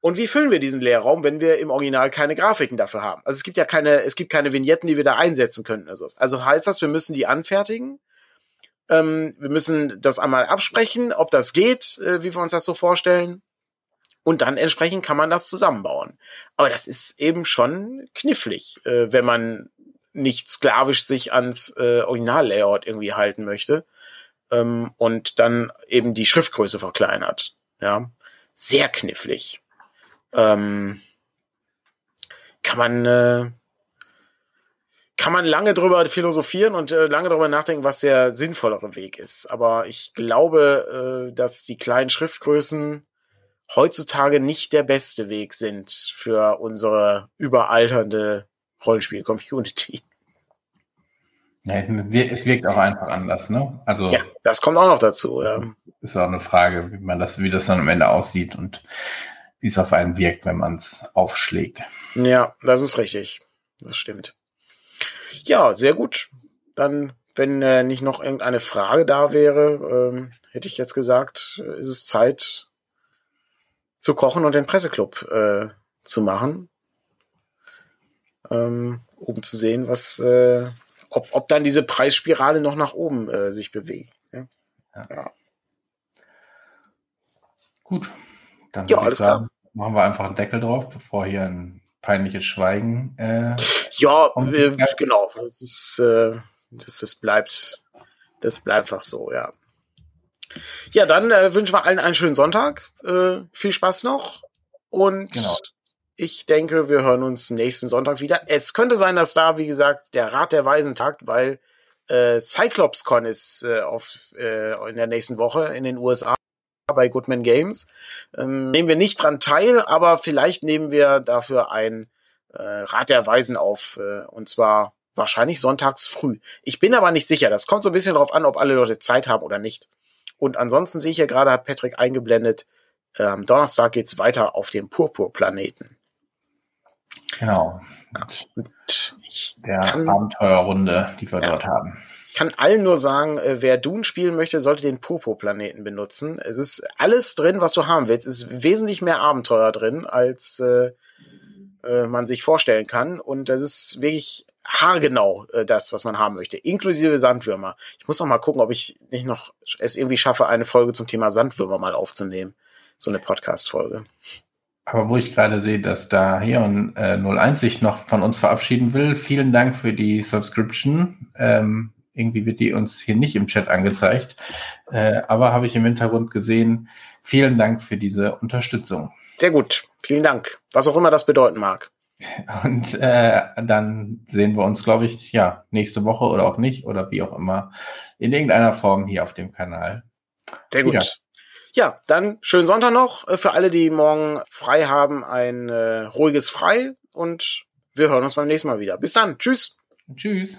B: Und wie füllen wir diesen Leerraum, wenn wir im Original keine Grafiken dafür haben? Also es gibt ja keine, es gibt keine Vignetten, die wir da einsetzen könnten. Also, also heißt das, wir müssen die anfertigen. Ähm, wir müssen das einmal absprechen, ob das geht, äh, wie wir uns das so vorstellen. Und dann entsprechend kann man das zusammenbauen. Aber das ist eben schon knifflig, äh, wenn man nicht sklavisch sich ans äh, Original-Layout irgendwie halten möchte ähm, und dann eben die Schriftgröße verkleinert. Ja, sehr knifflig. Ähm, kann man äh, kann man lange drüber philosophieren und äh, lange darüber nachdenken, was der sinnvollere Weg ist. Aber ich glaube, äh, dass die kleinen Schriftgrößen heutzutage nicht der beste Weg sind für unsere überalternde Rollenspiel-Community.
A: Ja, es wirkt auch einfach anders, ne?
B: Also. Ja, das kommt auch noch dazu, ja.
A: Ist auch eine Frage, wie man das, wie das dann am Ende aussieht und wie es auf einen wirkt, wenn man es aufschlägt.
B: Ja, das ist richtig. Das stimmt. Ja, sehr gut. Dann, wenn äh, nicht noch irgendeine Frage da wäre, ähm, hätte ich jetzt gesagt, ist es Zeit zu kochen und den Presseclub äh, zu machen. Ähm, um zu sehen, was äh, ob, ob dann diese Preisspirale noch nach oben äh, sich bewegt. Ja. ja.
A: Gut, dann ja, alles sagen, klar. machen wir einfach einen Deckel drauf, bevor hier ein peinliches Schweigen.
B: Äh, ja, äh, genau. Das, ist, äh, das, das bleibt, das bleibt einfach so, ja. Ja, dann äh, wünschen wir allen einen schönen Sonntag. Äh, viel Spaß noch und genau. Ich denke, wir hören uns nächsten Sonntag wieder. Es könnte sein, dass da, wie gesagt, der Rat der Weisen tagt, weil äh, CyclopsCon ist auf, in der nächsten Woche in den USA bei Goodman Games. Ähm, nehmen wir nicht dran teil, aber vielleicht nehmen wir dafür ein äh, Rat der Weisen auf. Äh, und zwar wahrscheinlich sonntags früh. Ich bin aber nicht sicher. Das kommt so ein bisschen darauf an, ob alle Leute Zeit haben oder nicht. Und ansonsten sehe ich ja gerade, hat Patrick eingeblendet, am ähm, Donnerstag geht's weiter auf dem Purpurplaneten.
A: Genau. Und der kann, Abenteuerrunde, die wir ja, dort haben.
B: Ich kann allen nur sagen, äh, wer Dune spielen möchte, sollte den Popo-Planeten benutzen. Es ist alles drin, was du haben willst. Es ist wesentlich mehr Abenteuer drin, als äh, äh, man sich vorstellen kann. Und das ist wirklich haargenau äh, das, was man haben möchte, inklusive Sandwürmer. Ich muss noch mal gucken, ob ich nicht noch es irgendwie schaffe, eine Folge zum Thema Sandwürmer mal aufzunehmen. So eine Podcast-Folge.
A: Aber wo ich gerade sehe, dass da und äh, 01 sich noch von uns verabschieden will, vielen Dank für die Subscription. Ähm, irgendwie wird die uns hier nicht im Chat angezeigt. Äh, aber habe ich im Hintergrund gesehen. Vielen Dank für diese Unterstützung.
B: Sehr gut. Vielen Dank. Was auch immer das bedeuten mag.
A: Und äh, dann sehen wir uns, glaube ich, ja, nächste Woche oder auch nicht oder wie auch immer in irgendeiner Form hier auf dem Kanal.
B: Sehr gut. Wieder. Ja, dann schönen Sonntag noch. Äh, für alle, die morgen frei haben, ein äh, ruhiges Frei und wir hören uns beim nächsten Mal wieder. Bis dann. Tschüss.
A: Tschüss.